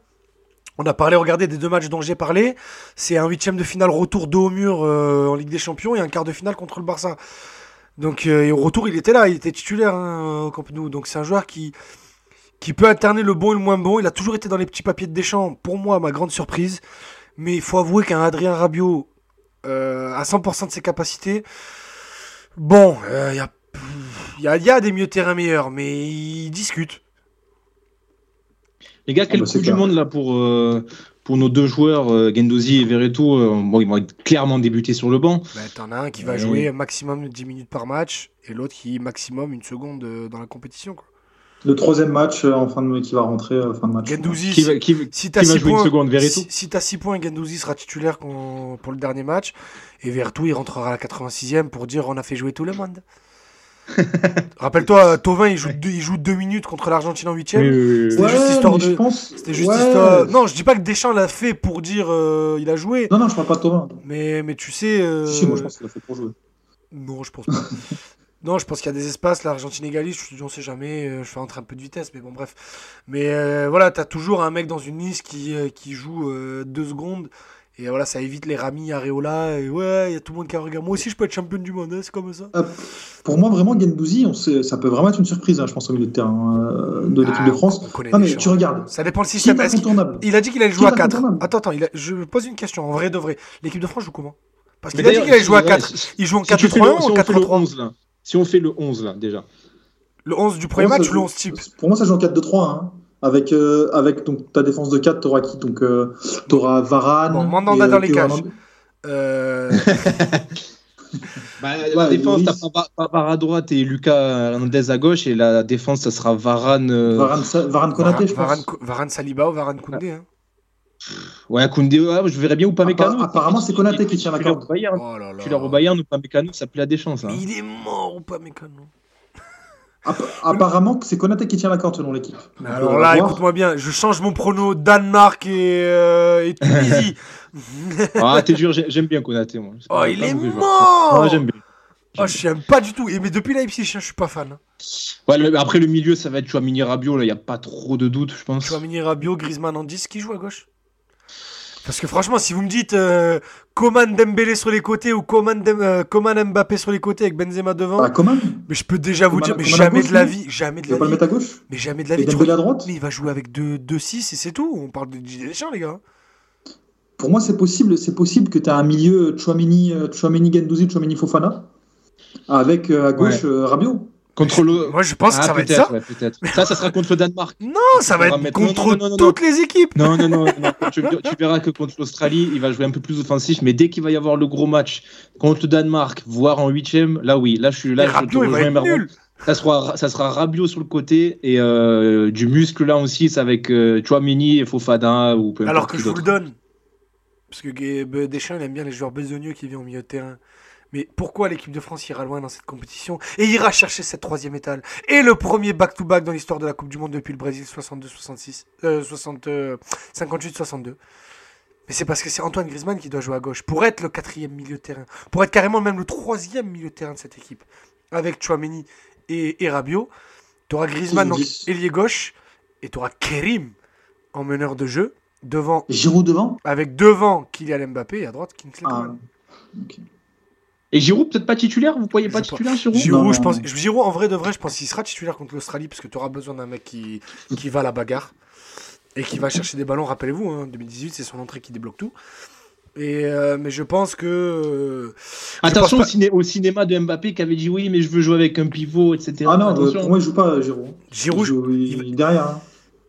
On a parlé, regardez, des deux matchs dont j'ai parlé. C'est un huitième de finale retour dos au mur euh, en Ligue des Champions et un quart de finale contre le Barça. Donc euh, et au retour, il était là, il était titulaire hein, au Camp Nou. Donc c'est un joueur qui peut alterner le bon et le moins bon. Il a toujours été dans les petits papiers de Deschamps. Pour moi, ma grande surprise. Mais il faut avouer qu'un Adrien Rabiot euh, à 100% de ses capacités, bon, il y a il des mieux terrains meilleurs, mais ils discutent. Les gars, quel bah, c'est coup du clair. monde là pour, euh, pour nos deux joueurs, euh, Gendouzi et Verretou euh, bon, Ils vont être clairement débuter sur le banc. Bah, T'en as un qui va Ouais. jouer maximum 10 minutes par match et l'autre qui maximum une seconde euh, dans la compétition. Quoi. Le troisième match euh, en fin de, qui va rentrer euh, fin de match. Gendouzi, Qui va, qui, si t'as qui va 6 jouer une points, seconde, Verretou si, si t'as 6 points, Gendouzi sera titulaire pour le dernier match et Vertou il rentrera à la 86e pour dire on a fait jouer tout le monde. Rappelle-toi, Tovin il joue, deux, il joue deux minutes contre l'Argentine en 8 Oui, oui, oui, oui. C'était juste histoire de- pense- C'était juste ouais. histoire. Non, je dis pas que Deschamps l'a fait pour dire euh, il a joué, Non, non, je parle pas de Thomas. mais, mais tu sais. euh, Si, moi je pense qu'il a fait pour jouer. Non, je pense pas. non, je pense qu'il y a des espaces. L'Argentine égalise. Je te dis, on sait jamais. euh, Je fais entrer un peu de vitesse, mais bon, bref. Mais euh, voilà, t'as toujours un mec dans une liste qui, qui joue euh, deux secondes. Et voilà, ça évite les Rami, Areola. Et ouais, il y a tout le monde qui a regardé. Moi aussi, je peux être champion du monde, hein, c'est comme ça. Pour moi, vraiment, Gendouzi, on sait, ça peut vraiment être une surprise, hein, je pense, au milieu de terrain euh, de l'équipe Ah, de France. Non, mais tu regardes. Ça dépend le Qui est système. Il a dit qu'il allait jouer à est 4. incontournable Attends, attends, il a- je pose une question en vrai de vrai. L'équipe de France joue comment? Parce qu'il a dit qu'il allait jouer à ouais, 4. si- Il joue en si tu fais 4-3-1 le- ou si en on fait le 4-3-3 11 là, si on fait le 11 là déjà. Le 11 du premier match ou le joue- 11 type? Pour moi, ça joue en 4-2-3. Hein. Avec, euh, avec donc, ta défense de 4, t'auras qui? Donc, euh, t'auras Varane. Bon, Mandanda et, euh, dans les cages. Euh, Bah, la défense, t'as Pavard- à droite et Lucas Hernandez à gauche. Et la défense, ça sera Varane. Varane, Sa- Varane Konaté, je pense. Varane, Varane Saliba ou Varane Koundé. Hein. Ouais, Koundé, ouais, je verrais bien ou pas Mécano. apparemment, c'est Konaté qui tient la corde. Oh. Tu leur au Bayern ou pas Mécano, ça plaît à des chances. hein. Mais il est mort ou pas Mécano? App- Apparemment, c'est Konaté qui tient la corde selon l'équipe. Alors là, écoute-moi bien, je change mon prono Danemark et, euh, et Tunisie. Ah, t'es dur, j'ai- j'aime bien Konaté, moi. Oh, il est mort Ouais, j'aime bien. Oh, je n'aime pas du tout. Et mais depuis Leipzig, hein, je suis pas fan. Ouais, le- après, le milieu, ça va être Chouamini Rabiot, là, il n'y a pas trop de doute, je pense. Chouamini, Rabiot, Griezmann en 10, qui joue à gauche? Parce que franchement, si vous me dites euh, Coman Dembélé sur les côtés ou Coman, Dem- euh, Coman Mbappé sur les côtés avec Benzema devant, Ah, Coman mais je peux déjà vous dire, mais Coman jamais gauche, de la vie, jamais de la pas le vie, mettre à gauche mais jamais de la Et vie. Dembélé à droite Mais il va jouer avec 2-6 et c'est tout. On parle de Didier Deschamps, les gars. Pour moi, c'est possible, c'est possible que tu as un milieu Chouamini, euh, Chouamini Gendouzi, Chouamini Fofana, avec euh, à gauche euh, Rabiot. Contre le. Moi, je pense que Ah, ça va être ça. ouais. Ça, ça sera contre le Danemark. Non, ça va va être mettre- contre non, non, non, non, toutes les équipes. Non, non, non. Tu, tu verras que contre l'Australie, il va jouer un peu plus offensif, mais dès qu'il va y avoir le gros match contre le Danemark, voire en huitième, là oui, là je suis là. Je il va être nul. Ça sera, ça sera Rabiot sur le côté et euh, du muscle là aussi, c'est avec euh, Chouamini et Fofana ou peu Alors que je vous le donne. Parce que Deschamps, il aime bien les joueurs besogneux qui viennent au milieu de terrain. Mais pourquoi l'équipe de France ira loin dans cette compétition et ira chercher cette troisième étale Et le premier back-to-back dans l'histoire de la Coupe du Monde depuis le Brésil 62-66, euh, 60, euh, 58-62. Mais c'est parce que c'est Antoine Griezmann qui doit jouer à gauche pour être le quatrième milieu de terrain, pour être carrément même le troisième milieu de terrain de cette équipe. Avec Chouameni et, et Rabiot, tu auras Griezmann Dix. ailier gauche et tu auras Kerim en meneur de jeu devant Giroud devant? avec devant Kylian Mbappé et à droite Kingsley Ah. Et Giroud, peut-être pas titulaire Vous croyez Je pas sais pas. titulaire, Giroud Giroud, Non, je pense. Giroud, en vrai de vrai, je pense qu'il sera titulaire contre l'Australie parce que tu auras besoin d'un mec qui, qui va à la bagarre et qui va chercher des ballons. Rappelez-vous, hein, 2018, c'est son entrée qui débloque tout. Et euh, mais je pense que euh, je Attention pense au, ciné- au cinéma de Mbappé qui avait dit oui, mais je veux jouer avec un pivot, etc. Ah non, Attention. pour moi, il joue pas Giroud. Giroud, il joue il- il- derrière. hein.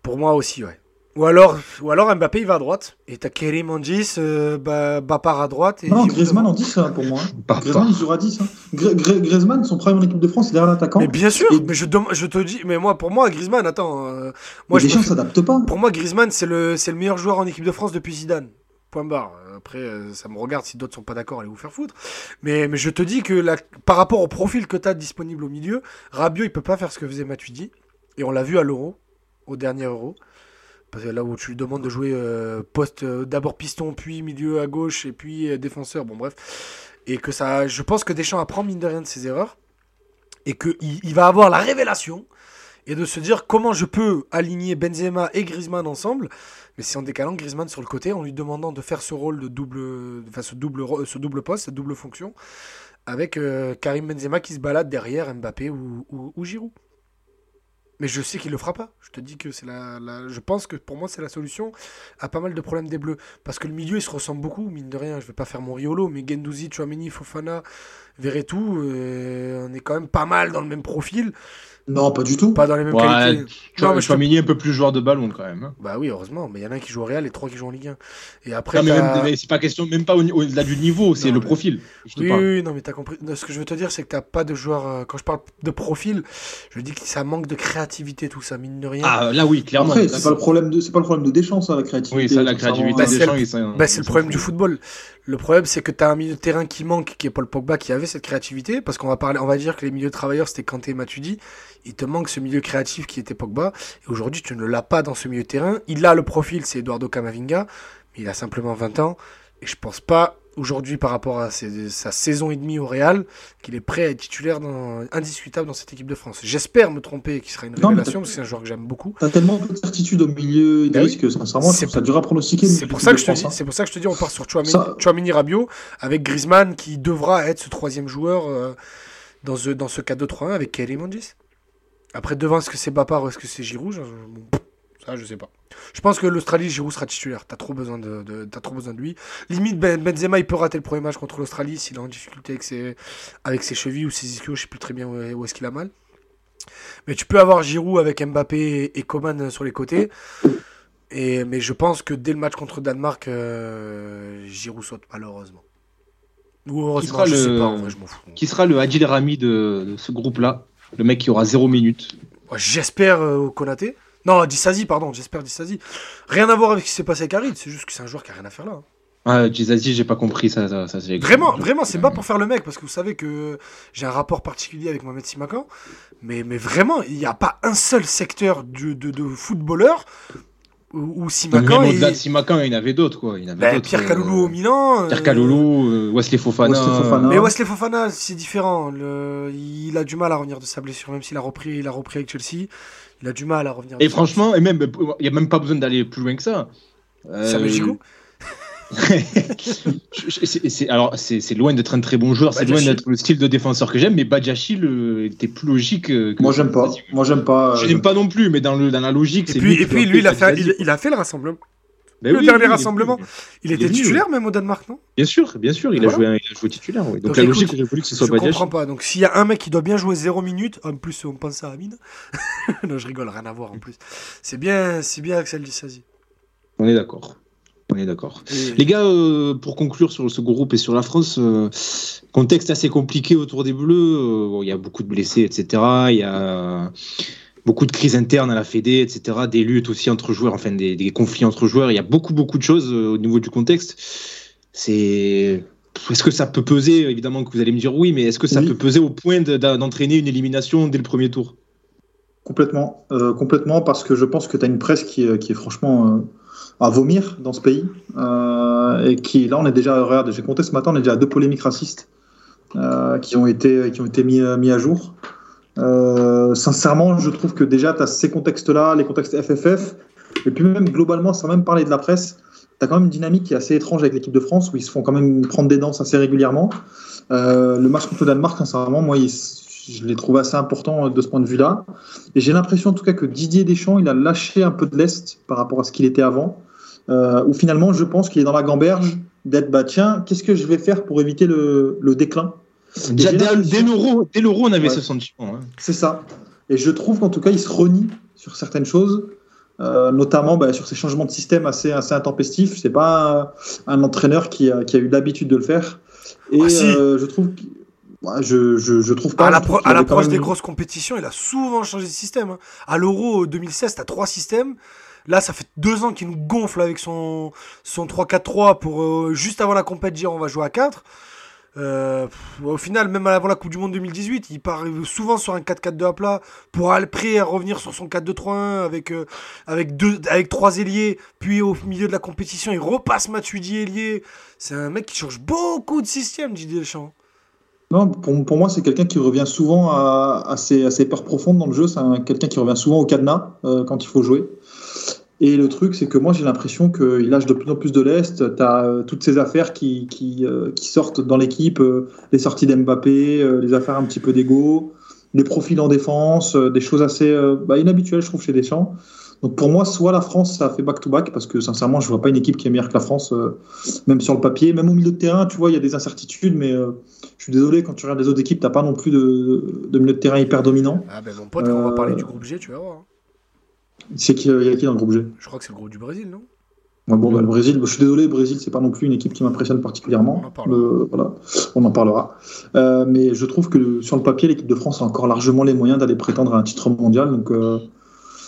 pour moi aussi, ouais. Ou alors, ou alors Mbappé il va à droite et t'as Kerim en 10, euh, bah, Bapar à droite et Non, Giroud Griezmann devant. en 10 hein, pour moi. Pas- Griezmann, il jouera 10. Hein. Gri- Gri- Griezmann, son premier en équipe de France, c'est derrière l'attaquant. Mais bien sûr, Et- mais je, je te dis, mais moi pour moi Griezmann, attends, euh, moi Mais je me Deschamps fais- s'adapte pas. Pour moi, Griezmann, c'est le, c'est le meilleur joueur en équipe de France depuis Zidane. Point barre. Après, euh, ça me regarde. Si d'autres sont pas d'accord, allez vous faire foutre. Mais, mais je te dis que la- par rapport au profil que tu as disponible au milieu, Rabiot, il peut pas faire ce que faisait Matuidi. Et on l'a vu à l'Euro, au dernier Euro. Parce que là où tu lui demandes de jouer euh, poste, euh, d'abord piston, puis milieu à gauche, et puis euh, défenseur. Bon, bref. Et que ça, je pense que Deschamps apprend mine de rien de ses erreurs. Et qu'il il va avoir la révélation. et de se dire comment je peux aligner Benzema et Griezmann ensemble, mais c'est en décalant Griezmann sur le côté, en lui demandant de faire ce rôle de double, enfin ce double, poste, cette double fonction, avec Karim Benzema qui se balade derrière Mbappé ou, ou Giroud. Mais je sais qu'il le fera pas. Je te dis que c'est la, Je pense que pour moi, c'est la solution à pas mal de problèmes des Bleus. Parce que le milieu, il se ressemble beaucoup, mine de rien. Je vais pas faire mon riolo, mais Gendouzi, Chouameni, Fofana, Verretou, euh, on est quand même pas mal dans le même profil. Non, pas du tout. Pas dans les mêmes qualités. Tu vois, je un peu plus joueur de ballon quand même. Hein. Bah oui, heureusement. Mais il y en a un qui joue au Real et trois qui jouent en Ligue 1. Et après, non, mais, c'est pas question, même pas au-delà du niveau, c'est le profil. oui, oui, non, mais t'as compris. Ce que je veux te dire, c'est que t'as pas de joueur. Euh, quand je parle de profil, je dis que ça manque de créativité, tout ça, mine de rien. Ah, là, oui, clairement. c'est pas le problème de, c'est pas le problème de Deschamps, ça, la créativité. Oui, ça, la créativité bah, c'est le problème du football. Le problème, c'est que tu as un milieu de terrain qui manque, qui est Paul Pogba, qui avait cette créativité, parce qu'on va parler, on va dire que les milieux de travailleurs, c'était Kanté et Matuidi. Il te manque ce milieu créatif qui était Pogba. Et aujourd'hui, tu ne l'as pas dans ce milieu de terrain. Il a le profil, c'est Eduardo Camavinga, mais il a simplement 20 ans. Et je pense pas aujourd'hui par rapport à sa saison et demie au Real, qu'il est prêt à être titulaire indiscutable dans cette équipe de France. J'espère me tromper qu'il sera une révélation, parce que c'est un joueur que j'aime beaucoup. T'as tellement peu de certitude au milieu des risques, sincèrement, ça dur à pronostiquer. C'est pour, ça que je te dis, c'est pour ça que je te dis, on part sur Chouamini, Rabiot, avec Griezmann qui devra être ce troisième joueur euh, dans, ce, dans ce 4-2-3-1 avec Kelly Mondis. Après, devant, est-ce que c'est Bapar ou est-ce que c'est Giroud Ça, je sais pas. Je pense que l'Australie, Giroud sera titulaire. T'as trop besoin de, trop besoin de lui. Limite, ben, Benzema, il peut rater le premier match contre l'Australie s'il est en difficulté avec ses, avec ses chevilles ou ses ischios. Je sais plus très bien où, est-ce qu'il a mal. Mais tu peux avoir Giroud avec Mbappé et Coman sur les côtés. Et, mais je pense que dès le match contre Danemark, euh, Giroud saute malheureusement. Ou heureusement, qui sera je le... sais pas, en vrai, je m'en fous. Qui sera le Adil Rami de, de ce groupe-là? Le mec qui aura zéro minute. J'espère euh, au Konaté. Non, Dissazi, pardon, j'espère Dissazi. Rien à voir avec ce qui s'est passé avec Harid, c'est juste que c'est un joueur qui a rien à faire là. Hein. Ah, Dissazi, j'ai pas compris ça. ça, vraiment, vraiment, c'est pas pour faire le mec, parce que vous savez que j'ai un rapport particulier avec Mohamed Simakan, mais, mais vraiment, il n'y a pas un seul secteur de, de, de footballeur ou Simakan. Même au-delà de Simakan, il y en avait d'autres, quoi. Il ben, Pierre euh, Kaloulou au Milan. Euh, Pierre Kaloulou, euh, Wesley, Fofana. Mais Wesley Fofana, c'est différent. Le... Il a du mal à revenir de sa blessure, même s'il a repris, il a repris avec Chelsea il a du mal à revenir. Et franchement, et même, il n'y a même pas besoin d'aller plus loin que ça. Euh... c'est, alors, c'est, loin d'être un très bon joueur, c'est loin d'être le style de défenseur que j'aime, mais Badjashi était plus logique. Que Moi, j'aime pas. Moi, j'aime pas. Je n'aime pas non plus, mais dans, le, dans la logique, c'est. Puis, et puis, lui, il a, fait, il, a fait le rassemblement. Ben le dernier rassemblement, il, était titulaire même au Danemark, non? Bien sûr, bien sûr, il, a, joué, il a joué titulaire. Donc, la logique, j'ai voulu que ce soit Je comprends pas. Donc s'il y a un mec qui doit bien jouer 0 minutes, en plus on pense à Amine. non, je rigole, rien à voir en plus. C'est bien, c'est bien Axel Dissazi. On est d'accord. On est d'accord. Les gars, euh, pour conclure sur ce groupe et sur la France, euh, contexte assez compliqué autour des Bleus. Euh, il y a beaucoup de blessés, etc. Il y a beaucoup de crises internes à la Fédé, etc., des luttes aussi entre joueurs, enfin des, conflits entre joueurs. Il y a beaucoup, beaucoup de choses euh, au niveau du contexte. C'est. Est-ce que ça peut peser? Évidemment que vous allez me dire oui, mais est-ce que ça peut peser au point d'entraîner une élimination dès le premier tour? Complètement. Euh, complètement, parce que je pense que tu as une presse qui, est, franchement euh, à vomir dans ce pays. et qui, là, on est déjà. Regarde, j'ai compté ce matin, on est déjà à deux polémiques racistes qui ont été, qui ont été mis, mis à jour. Euh, sincèrement, je trouve que déjà, tu as ces contextes-là, les contextes FFF, et puis même globalement, sans même parler de la presse, tu as quand même une dynamique qui est assez étrange avec l'équipe de France, où ils se font quand même prendre des danses assez régulièrement. Euh, le match contre le Danemark, sincèrement, moi, je l'ai trouvé assez important de ce point de vue-là. Et j'ai l'impression en tout cas que Didier Deschamps, il a lâché un peu de l'Est par rapport à ce qu'il était avant, euh, où finalement, je pense qu'il est dans la gamberge d'être, bah tiens, qu'est-ce que je vais faire pour éviter le, le déclin? Déjà, dès l'euro, on avait ce sentiment. Hein. C'est ça. Et je trouve qu'en tout cas, il se renie sur certaines choses, euh, notamment bah, sur ces changements de système assez, assez intempestifs. C'est pas un, entraîneur qui a, qui a eu l'habitude de le faire. Et ah, euh, je trouve. je, je, je, trouve pas. À l'approche des grosses compétitions, il a souvent changé de système. Hein. À l'Euro 2016, tu as trois systèmes. Là, ça fait deux ans qu'il nous gonfle avec son, son 3-4-3 pour euh, juste avant la compétition dire on va jouer à 4. Euh, au final, même avant la Coupe du Monde 2018, il part souvent sur un 4-4-2 à plat pour après revenir sur son 4-2-3-1 avec, euh, avec, ailiers. Puis au milieu de la compétition, il repasse Matuidi ailier. C'est un mec qui change beaucoup de système, Didier Deschamps. Non, pour, moi, c'est quelqu'un qui revient souvent à, ses, à, peurs profondes dans le jeu. C'est quelqu'un qui revient souvent au cadenas euh, quand il faut jouer. Et le truc, c'est que moi, j'ai l'impression qu'il lâche de plus en plus de l'Est. Tu as euh, toutes ces affaires qui, qui, euh, qui sortent dans l'équipe, euh, les sorties d'Mbappé, les affaires un petit peu d'ego, les profils en défense, des choses assez bah, inhabituelles, je trouve, chez Deschamps. Donc pour moi, soit la France, ça fait back-to-back, parce que sincèrement, je vois pas une équipe qui est meilleure que la France, même sur le papier. Même au milieu de terrain, tu vois, il y a des incertitudes, mais je suis désolé, quand tu regardes les autres équipes, tu pas non plus de, de, milieu de terrain hyper dominant. Ah ben mon pote, quand on va parler du groupe G, tu vas voir. C'est qui, il y a qui dans le groupe G? Je crois que c'est le groupe du Brésil, non? Ouais, Bon, bah, le Brésil, je suis désolé, le Brésil, c'est pas non plus une équipe qui m'impressionne particulièrement. On en, le, voilà, on en parlera. Euh, mais je trouve que sur le papier, l'équipe de France a encore largement les moyens d'aller prétendre à un titre mondial. Donc, euh,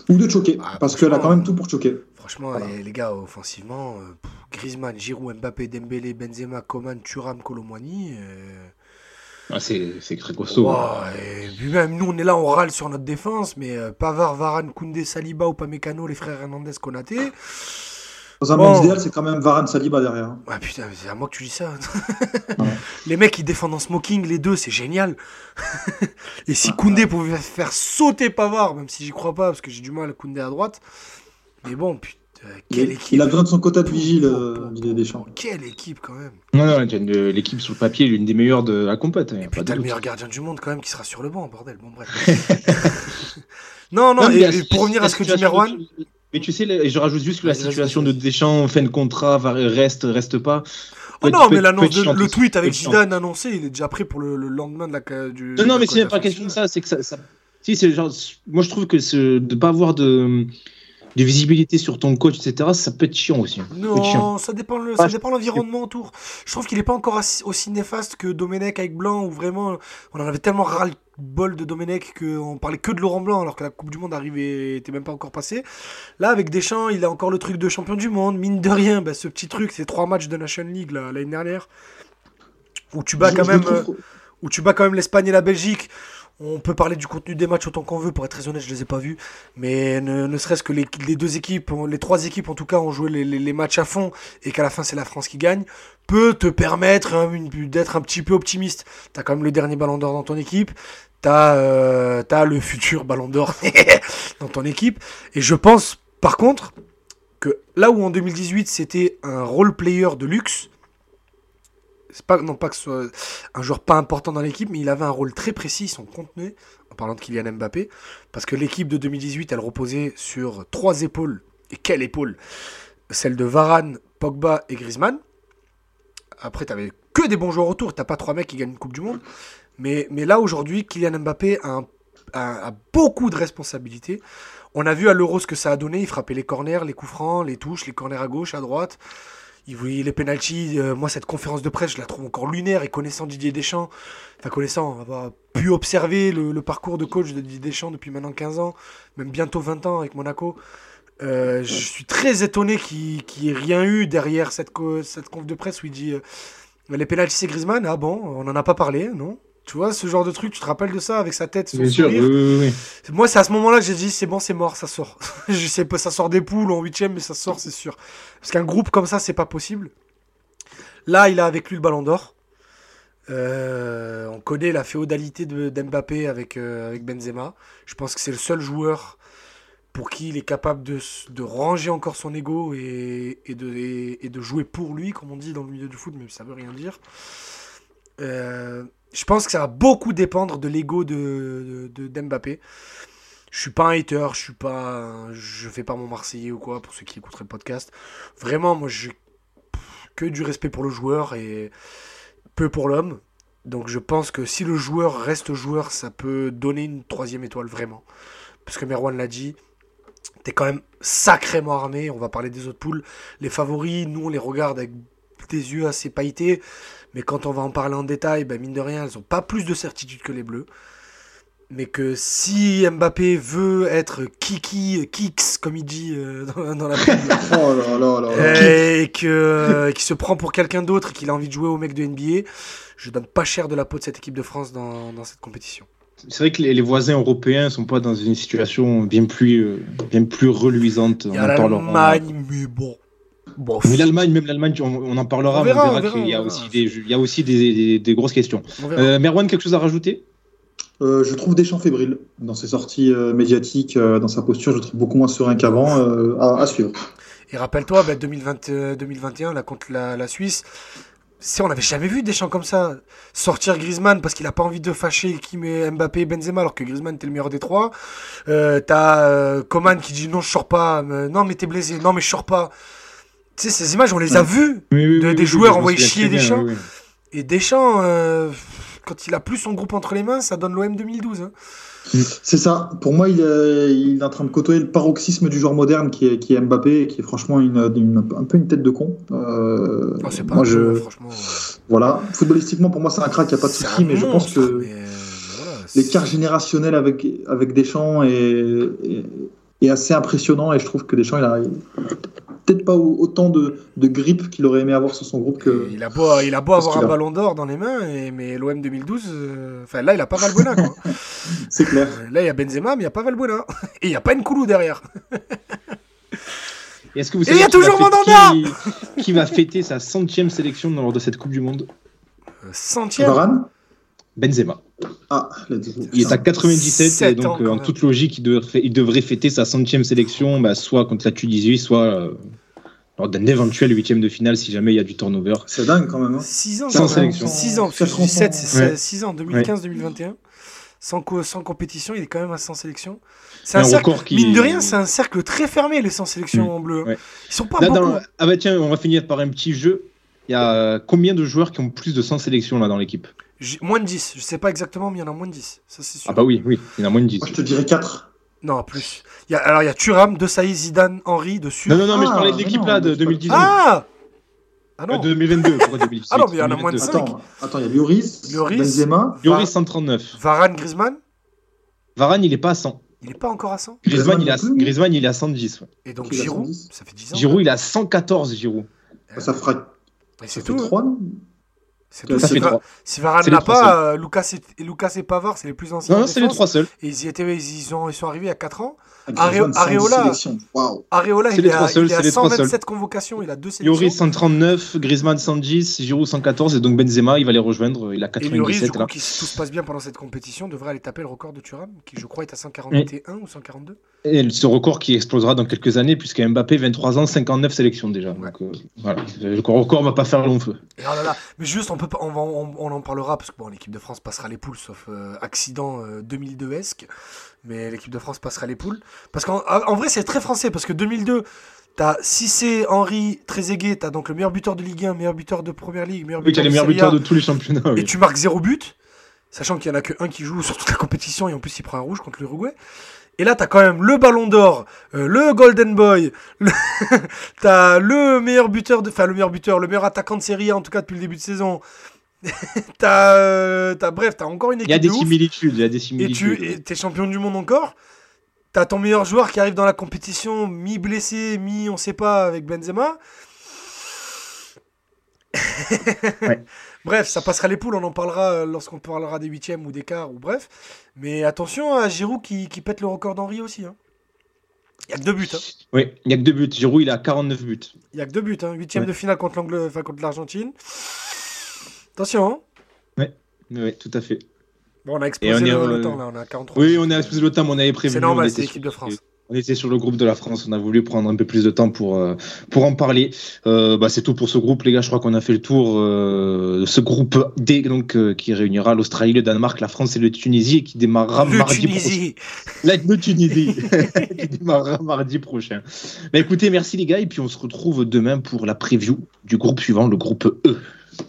ou de choquer, Ah, parce qu'elle a quand même tout pour choquer. Franchement, Voilà. les, les gars, offensivement, euh, Griezmann, Giroud, Mbappé, Dembélé, Benzema, Coman, Thuram, Colomwani. Ah, c'est c'est très costaud. Wow, et puis même nous, on est là, on râle sur notre défense, mais euh, Pavard, Varane, Koundé, Saliba, Upamecano, les frères Hernandez, Konaté. Dans un Bon. monde idéal, c'est quand même Varane Saliba derrière. Ah putain, mais c'est à moi que tu dis ça. Ouais. Les mecs, ils défendent en smoking, les deux, c'est génial. et si Koundé pouvait faire sauter Pavard, même si j'y crois pas, parce que j'ai du mal à Koundé à droite. Mais bon, putain, quelle Il, équipe. il a besoin de son quota de vigile, Pou, euh, Didier Deschamps. Quelle équipe quand même. Non, non, l'équipe sur le papier est l'une des meilleures de la compète. hein, Et puis t'as le meilleur gardien du monde quand même qui sera sur le banc, bordel. Bon, bref. non, non, et, pour revenir à ce que dit Merwan. Mais tu sais, et je rajoute juste que la situation de. Deschamps, fin de contrat, reste, reste pas. Oh non, mais l'annonce le tweet avec. Zidane annoncé, il est déjà prêt pour le, le lendemain de la, du. Non, non, mais c'est pas question de ça, c'est que ça. ça- Si, c'est genre. Moi, je trouve que ce... de pas avoir de... de visibilité sur ton coach, etc., ça peut être chiant aussi. Ça chiant. Non, ça dépend, le, ça dépend l'environnement autour. Je trouve qu'il est pas encore aussi néfaste que Domenech avec Blanc, où vraiment, on en avait tellement ras le bol de Domenech qu'on parlait que de Laurent Blanc, alors que la Coupe du Monde arrivait, était même pas encore passée. Là, avec Deschamps, il a encore le truc de champion du monde, mine de rien, bah, ce petit truc, ces trois matchs de Nation League l'année dernière, où tu Je- quand je même, trouve- où tu bats quand même l'Espagne et la Belgique. On peut parler du contenu des matchs autant qu'on veut, pour être très honnête, je les ai pas vus. Mais ne, serait-ce que les, deux équipes, les trois équipes en tout cas, ont joué les, matchs à fond et qu'à la fin c'est la France qui gagne, peut te permettre d'être un petit peu optimiste. T'as quand même le dernier ballon d'or dans ton équipe, t'as euh, t'as le futur ballon d'or dans ton équipe. Et je pense par contre que là où en 2018 c'était un role player de luxe, c'est pas non pas que ce soit un joueur pas important dans l'équipe, mais il avait un rôle très précis, son contenu, en parlant de Kylian Mbappé, parce que l'équipe de 2018, elle reposait sur trois épaules. Et quelle épaule? Celle de Varane, Pogba et Griezmann. Après, t'avais que des bons joueurs autour, t'as pas trois mecs qui gagnent une Coupe du Monde. Mais, là, aujourd'hui, Kylian Mbappé a- a beaucoup de responsabilités. On a vu à l'Euro ce que ça a donné. Il frappait les corners, les coups francs, les touches, les corners à gauche, à droite. Il voyait les pénalties. Euh, moi, cette conférence de presse, je la trouve encore lunaire. Et connaissant Didier Deschamps, enfin connaissant, avoir pu observer le, le parcours de coach de Didier Deschamps depuis maintenant 15 ans, même bientôt 20 ans avec Monaco, euh, je suis très étonné qu'il n'y ait rien eu derrière cette, co- cette conf de presse où il dit euh, les pénalties c'est Griezmann. Ah bon, on n'en a pas parlé, non? Tu vois, ce genre de truc, tu te rappelles de ça avec sa tête, son Bien sûr, oui, sourire oui, oui. moi, c'est à ce moment-là que j'ai dit, c'est bon, c'est mort, ça sort. je sais pas, ça sort des poules en huitième, mais ça sort, c'est sûr. Parce qu'un groupe comme ça, c'est pas possible. Là, il a avec lui le ballon d'or. Euh, on connaît la féodalité d'Mbappé avec, euh, avec Benzema. Je pense que c'est le seul joueur pour qui il est capable de, de ranger encore son ego et, et de, et, et de jouer pour lui, comme on dit dans le milieu du foot, mais ça veut rien dire. Euh, je pense que ça va beaucoup dépendre de l'ego de, d'Mbappé. Je suis pas un hater, je suis pas, je fais pas mon Marseillais ou quoi pour ceux qui écouteraient le podcast. Vraiment, moi, j'ai que du respect pour le joueur et peu pour l'homme. Donc, je pense que si le joueur reste joueur, ça peut donner une troisième étoile vraiment. Parce que Merwan l'a dit, t'es quand même sacrément armé. On va parler des autres poules. Les favoris, nous, on les regarde avec des yeux assez pailletés. Mais quand on va en parler en détail, ben mine de rien, elles n'ont pas plus de certitude que les Bleus. Mais que si Mbappé veut être Kiki, Kix, comme il dit euh, dans, dans la pub, Oh là là là là. et que- et qu'il se prend pour quelqu'un d'autre et qu'il a envie de jouer au mec de NBA, je donne pas cher de la peau de cette équipe de France dans, dans cette compétition. C'est vrai que les, les voisins européens sont pas dans une situation bien plus, euh, bien plus reluisante. Il y a l'Allemagne, mais bon. Bon, Mais l'Allemagne, même l'Allemagne, on, on en parlera, On verra, on verra verra, qu'il y a on verra. aussi des, il y a aussi des, des- des grosses questions. Euh, Merwan, quelque chose à rajouter? Euh, je trouve Deschamps fébrile dans ses sorties euh, médiatiques, euh, dans sa posture. Je le trouve beaucoup moins serein qu'avant. euh, à, à suivre. Et rappelle-toi, bah, 2020, euh, 2021, là, contre la, la Suisse, si on n'avait jamais vu Deschamps comme ça, sortir Griezmann parce qu'il a pas envie de fâcher qui met Mbappé et Benzema alors que Griezmann était le meilleur des trois. Euh, T'as euh, Coman qui dit non je sors pas, mais- non mais t'es blessé, non mais je sors pas. Tu sais ces images on les a vues De- des joueurs envoyés chier Deschamps. et Deschamps euh, quand il a plus son groupe entre les mains ça donne l'OM 2012. hein. C'est ça. Pour moi, il est, il est en train de côtoyer le paroxysme du joueur moderne qui est, qui est Mbappé, et qui est franchement une, une- un peu une tête de con. Euh, Oh, c'est pas moi, un jeu, je, franchement. voilà. Footballistiquement, pour moi, c'est un crack, il n'y a pas de souci, mais je pense que euh, voilà, l'écart générationnel avec, avec Deschamps est, est assez impressionnant et je trouve que Deschamps, il a peut-être pas au- autant de, de grip qu'il aurait aimé avoir sur son groupe que. Il a beau, il a beau avoir un a- ballon d'or dans les mains, et- mais l'OM 2012, euh, enfin là il a pas Valbuena quoi. C'est clair. Euh, là il y a Benzema, mais il n'y a pas Valbuena. Et il n'y a pas Nkoulou derrière. Et est-ce que vous Et il y a toujours Mandanda qui, qui va fêter sa centième sélection lors de cette Coupe du Monde? Euh, Centième. Varane? Benzema. Ah. Il est à 97 et donc euh, en toute logique, il devrait, il devrait fêter sa centième sélection, bah, soit contre la Tunisie, soit euh, lors d'un éventuel huitième de finale si jamais il y a du turnover. C'est dingue quand même. hein. 6 ans. Sans sélection. Six ans, parce que je Quatre dis 7, ans. c'est Ouais. 6 ans, 2015-2021. Sans, co- sans compétition, il est quand même à 100 sélections. C'est Un un cercle, qui- mine de rien, c'est un cercle très fermé, les 100 sélections Mm. en bleu. Ouais. Ils sont pas Là, beaucoup. dans- Ah bah tiens, on va finir par un petit jeu. Il y a euh, combien de joueurs qui ont plus de 100 sélections là dans l'équipe? Moins de 10, je sais pas exactement, mais il y en a moins de 10. Ça, c'est sûr. Ah bah oui, oui, il y en a moins de 10. Moi, je te dirais 4. Non, plus. Il y a, alors, il y a Thuram, De Sailly, Zidane, Henry, dessus. Non, non, non, mais je Ah, parlais de mais l'équipe là de mais c'est pas- 2018. Ah Ah non, de 2022, pourquoi 2018 Ah non, mais il y en a moins de 2022. cinq. Attends, attends, il y a Lloris, Lloris. Benzema. Lloris 139. Varane, Griezmann, Varane, il est pas à 100. il est pas encore à 100. Griezmann, Griezmann il, est à, non plus. Griezmann, il est à 110. ouais. Et donc a Giroud, 110. ça fait 10 ans. Giroud, il est à 114, Giroud. Ça fera Et ça c'est fait tout. hein. 3, non? Si, Va- si Varane n'a pas, euh, Lucas, et, Lucas et Pavard, c'est les plus anciens. Non, c'est les trois seuls. Et ils y étaient, ils, ont, ils sont arrivés il y a 4 ans. Griezmann, 110 Areola. Waouh. Areola, C'est il seuls, trois 127 convocations, il a deux Lloris sélections. 139, Griezmann 110, Giroud 114 et donc Benzema, il va les rejoindre. Il a Et Lloris, du 97 coup, là. qui, si tout se passe bien pendant cette compétition, devrait aller taper le record de Thuram, qui je crois est à 141 ou 142. Et ce record qui explosera dans quelques années, puisque Mbappé, 23 ans, 59 sélections déjà. Ouais. Donc euh, voilà, le record va pas faire long feu. Et oh là là, mais juste, on, peut pas, on, va, on, on en parlera, parce que bon, l'équipe de France passera les poules, sauf euh, accident euh, 2002-esque. Mais l'équipe de France passera les poules. Parce qu'en en vrai, c'est très français, parce que 2002, t'as Cissé, Henry, Trezeguet, t'as donc le meilleur buteur de Ligue 1, meilleur buteur de Première Ligue, meilleur Oui, buteur les de meilleurs buteurs de tous les championnats. et oui. tu marques zéro but, sachant qu'il y en a qu'un qui joue sur toute la compétition, et en plus il prend un rouge contre l'Uruguay. Et là, t'as quand même le Ballon d'Or, euh, le Golden Boy, le... t'as le meilleur buteur, de... enfin le meilleur buteur, le meilleur attaquant de Serie A, en tout cas depuis le début de saison. t'as, euh, t'as, bref, t'as encore une Il y a équipe des de similitudes, il y a des Et similitudes. tu et t'es champion du monde encore. T'as ton meilleur joueur qui arrive dans la compétition, mi-blessé, mi on sait pas, avec Benzema. Ouais. Bref, ça passera les poules, on en parlera euh, lorsqu'on parlera des huitièmes ou des quarts, ou bref. Mais attention à Giroud qui, qui pète le record d'Henri aussi. hein. Il y a que deux buts. hein. Oui, il y a que deux buts. Giroud, il a 49 buts. Il y a que deux buts. Hein. Huitième Ouais. de finale contre l'Angle, enfin contre l'Argentine. Attention. hein. Oui, tout à fait. Bon, on a explosé on est, le, euh, temps là, on a 43. Oui, on a explosé le temps, mais on avait prévu. C'est normal, on c'est était l'équipe de sur- France. On était sur le groupe de la France, on a voulu prendre un peu plus de temps pour, euh, pour en parler. Euh, bah, c'est tout pour ce groupe, les gars. Je crois qu'on a fait le tour euh, de ce groupe D donc, euh, qui réunira l'Australie, le Danemark, la France et le Tunisie et qui démarrera Le mardi Tunisie. prochain. La, le Tunisie qui démarrera mardi prochain. Bah, écoutez, merci les gars, et puis on se retrouve demain pour la preview du groupe suivant, le groupe E.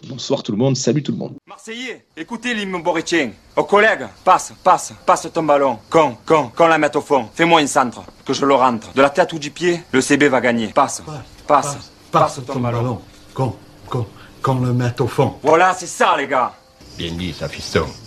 Bonsoir tout le monde, salut tout le monde. Marseillais, écoutez l'hymne boritien. Aux collègues, passe, passe, passe ton ballon. Con, con, qu'on la mette au fond. Fais-moi une centre, que je le rentre. De la tête ou du pied, le CB va gagner. Passe, passe, passe, ton, ballon. Qu'on, qu'on, qu'on le mette au fond. Voilà, c'est ça les gars. Bien dit, ça, fiston.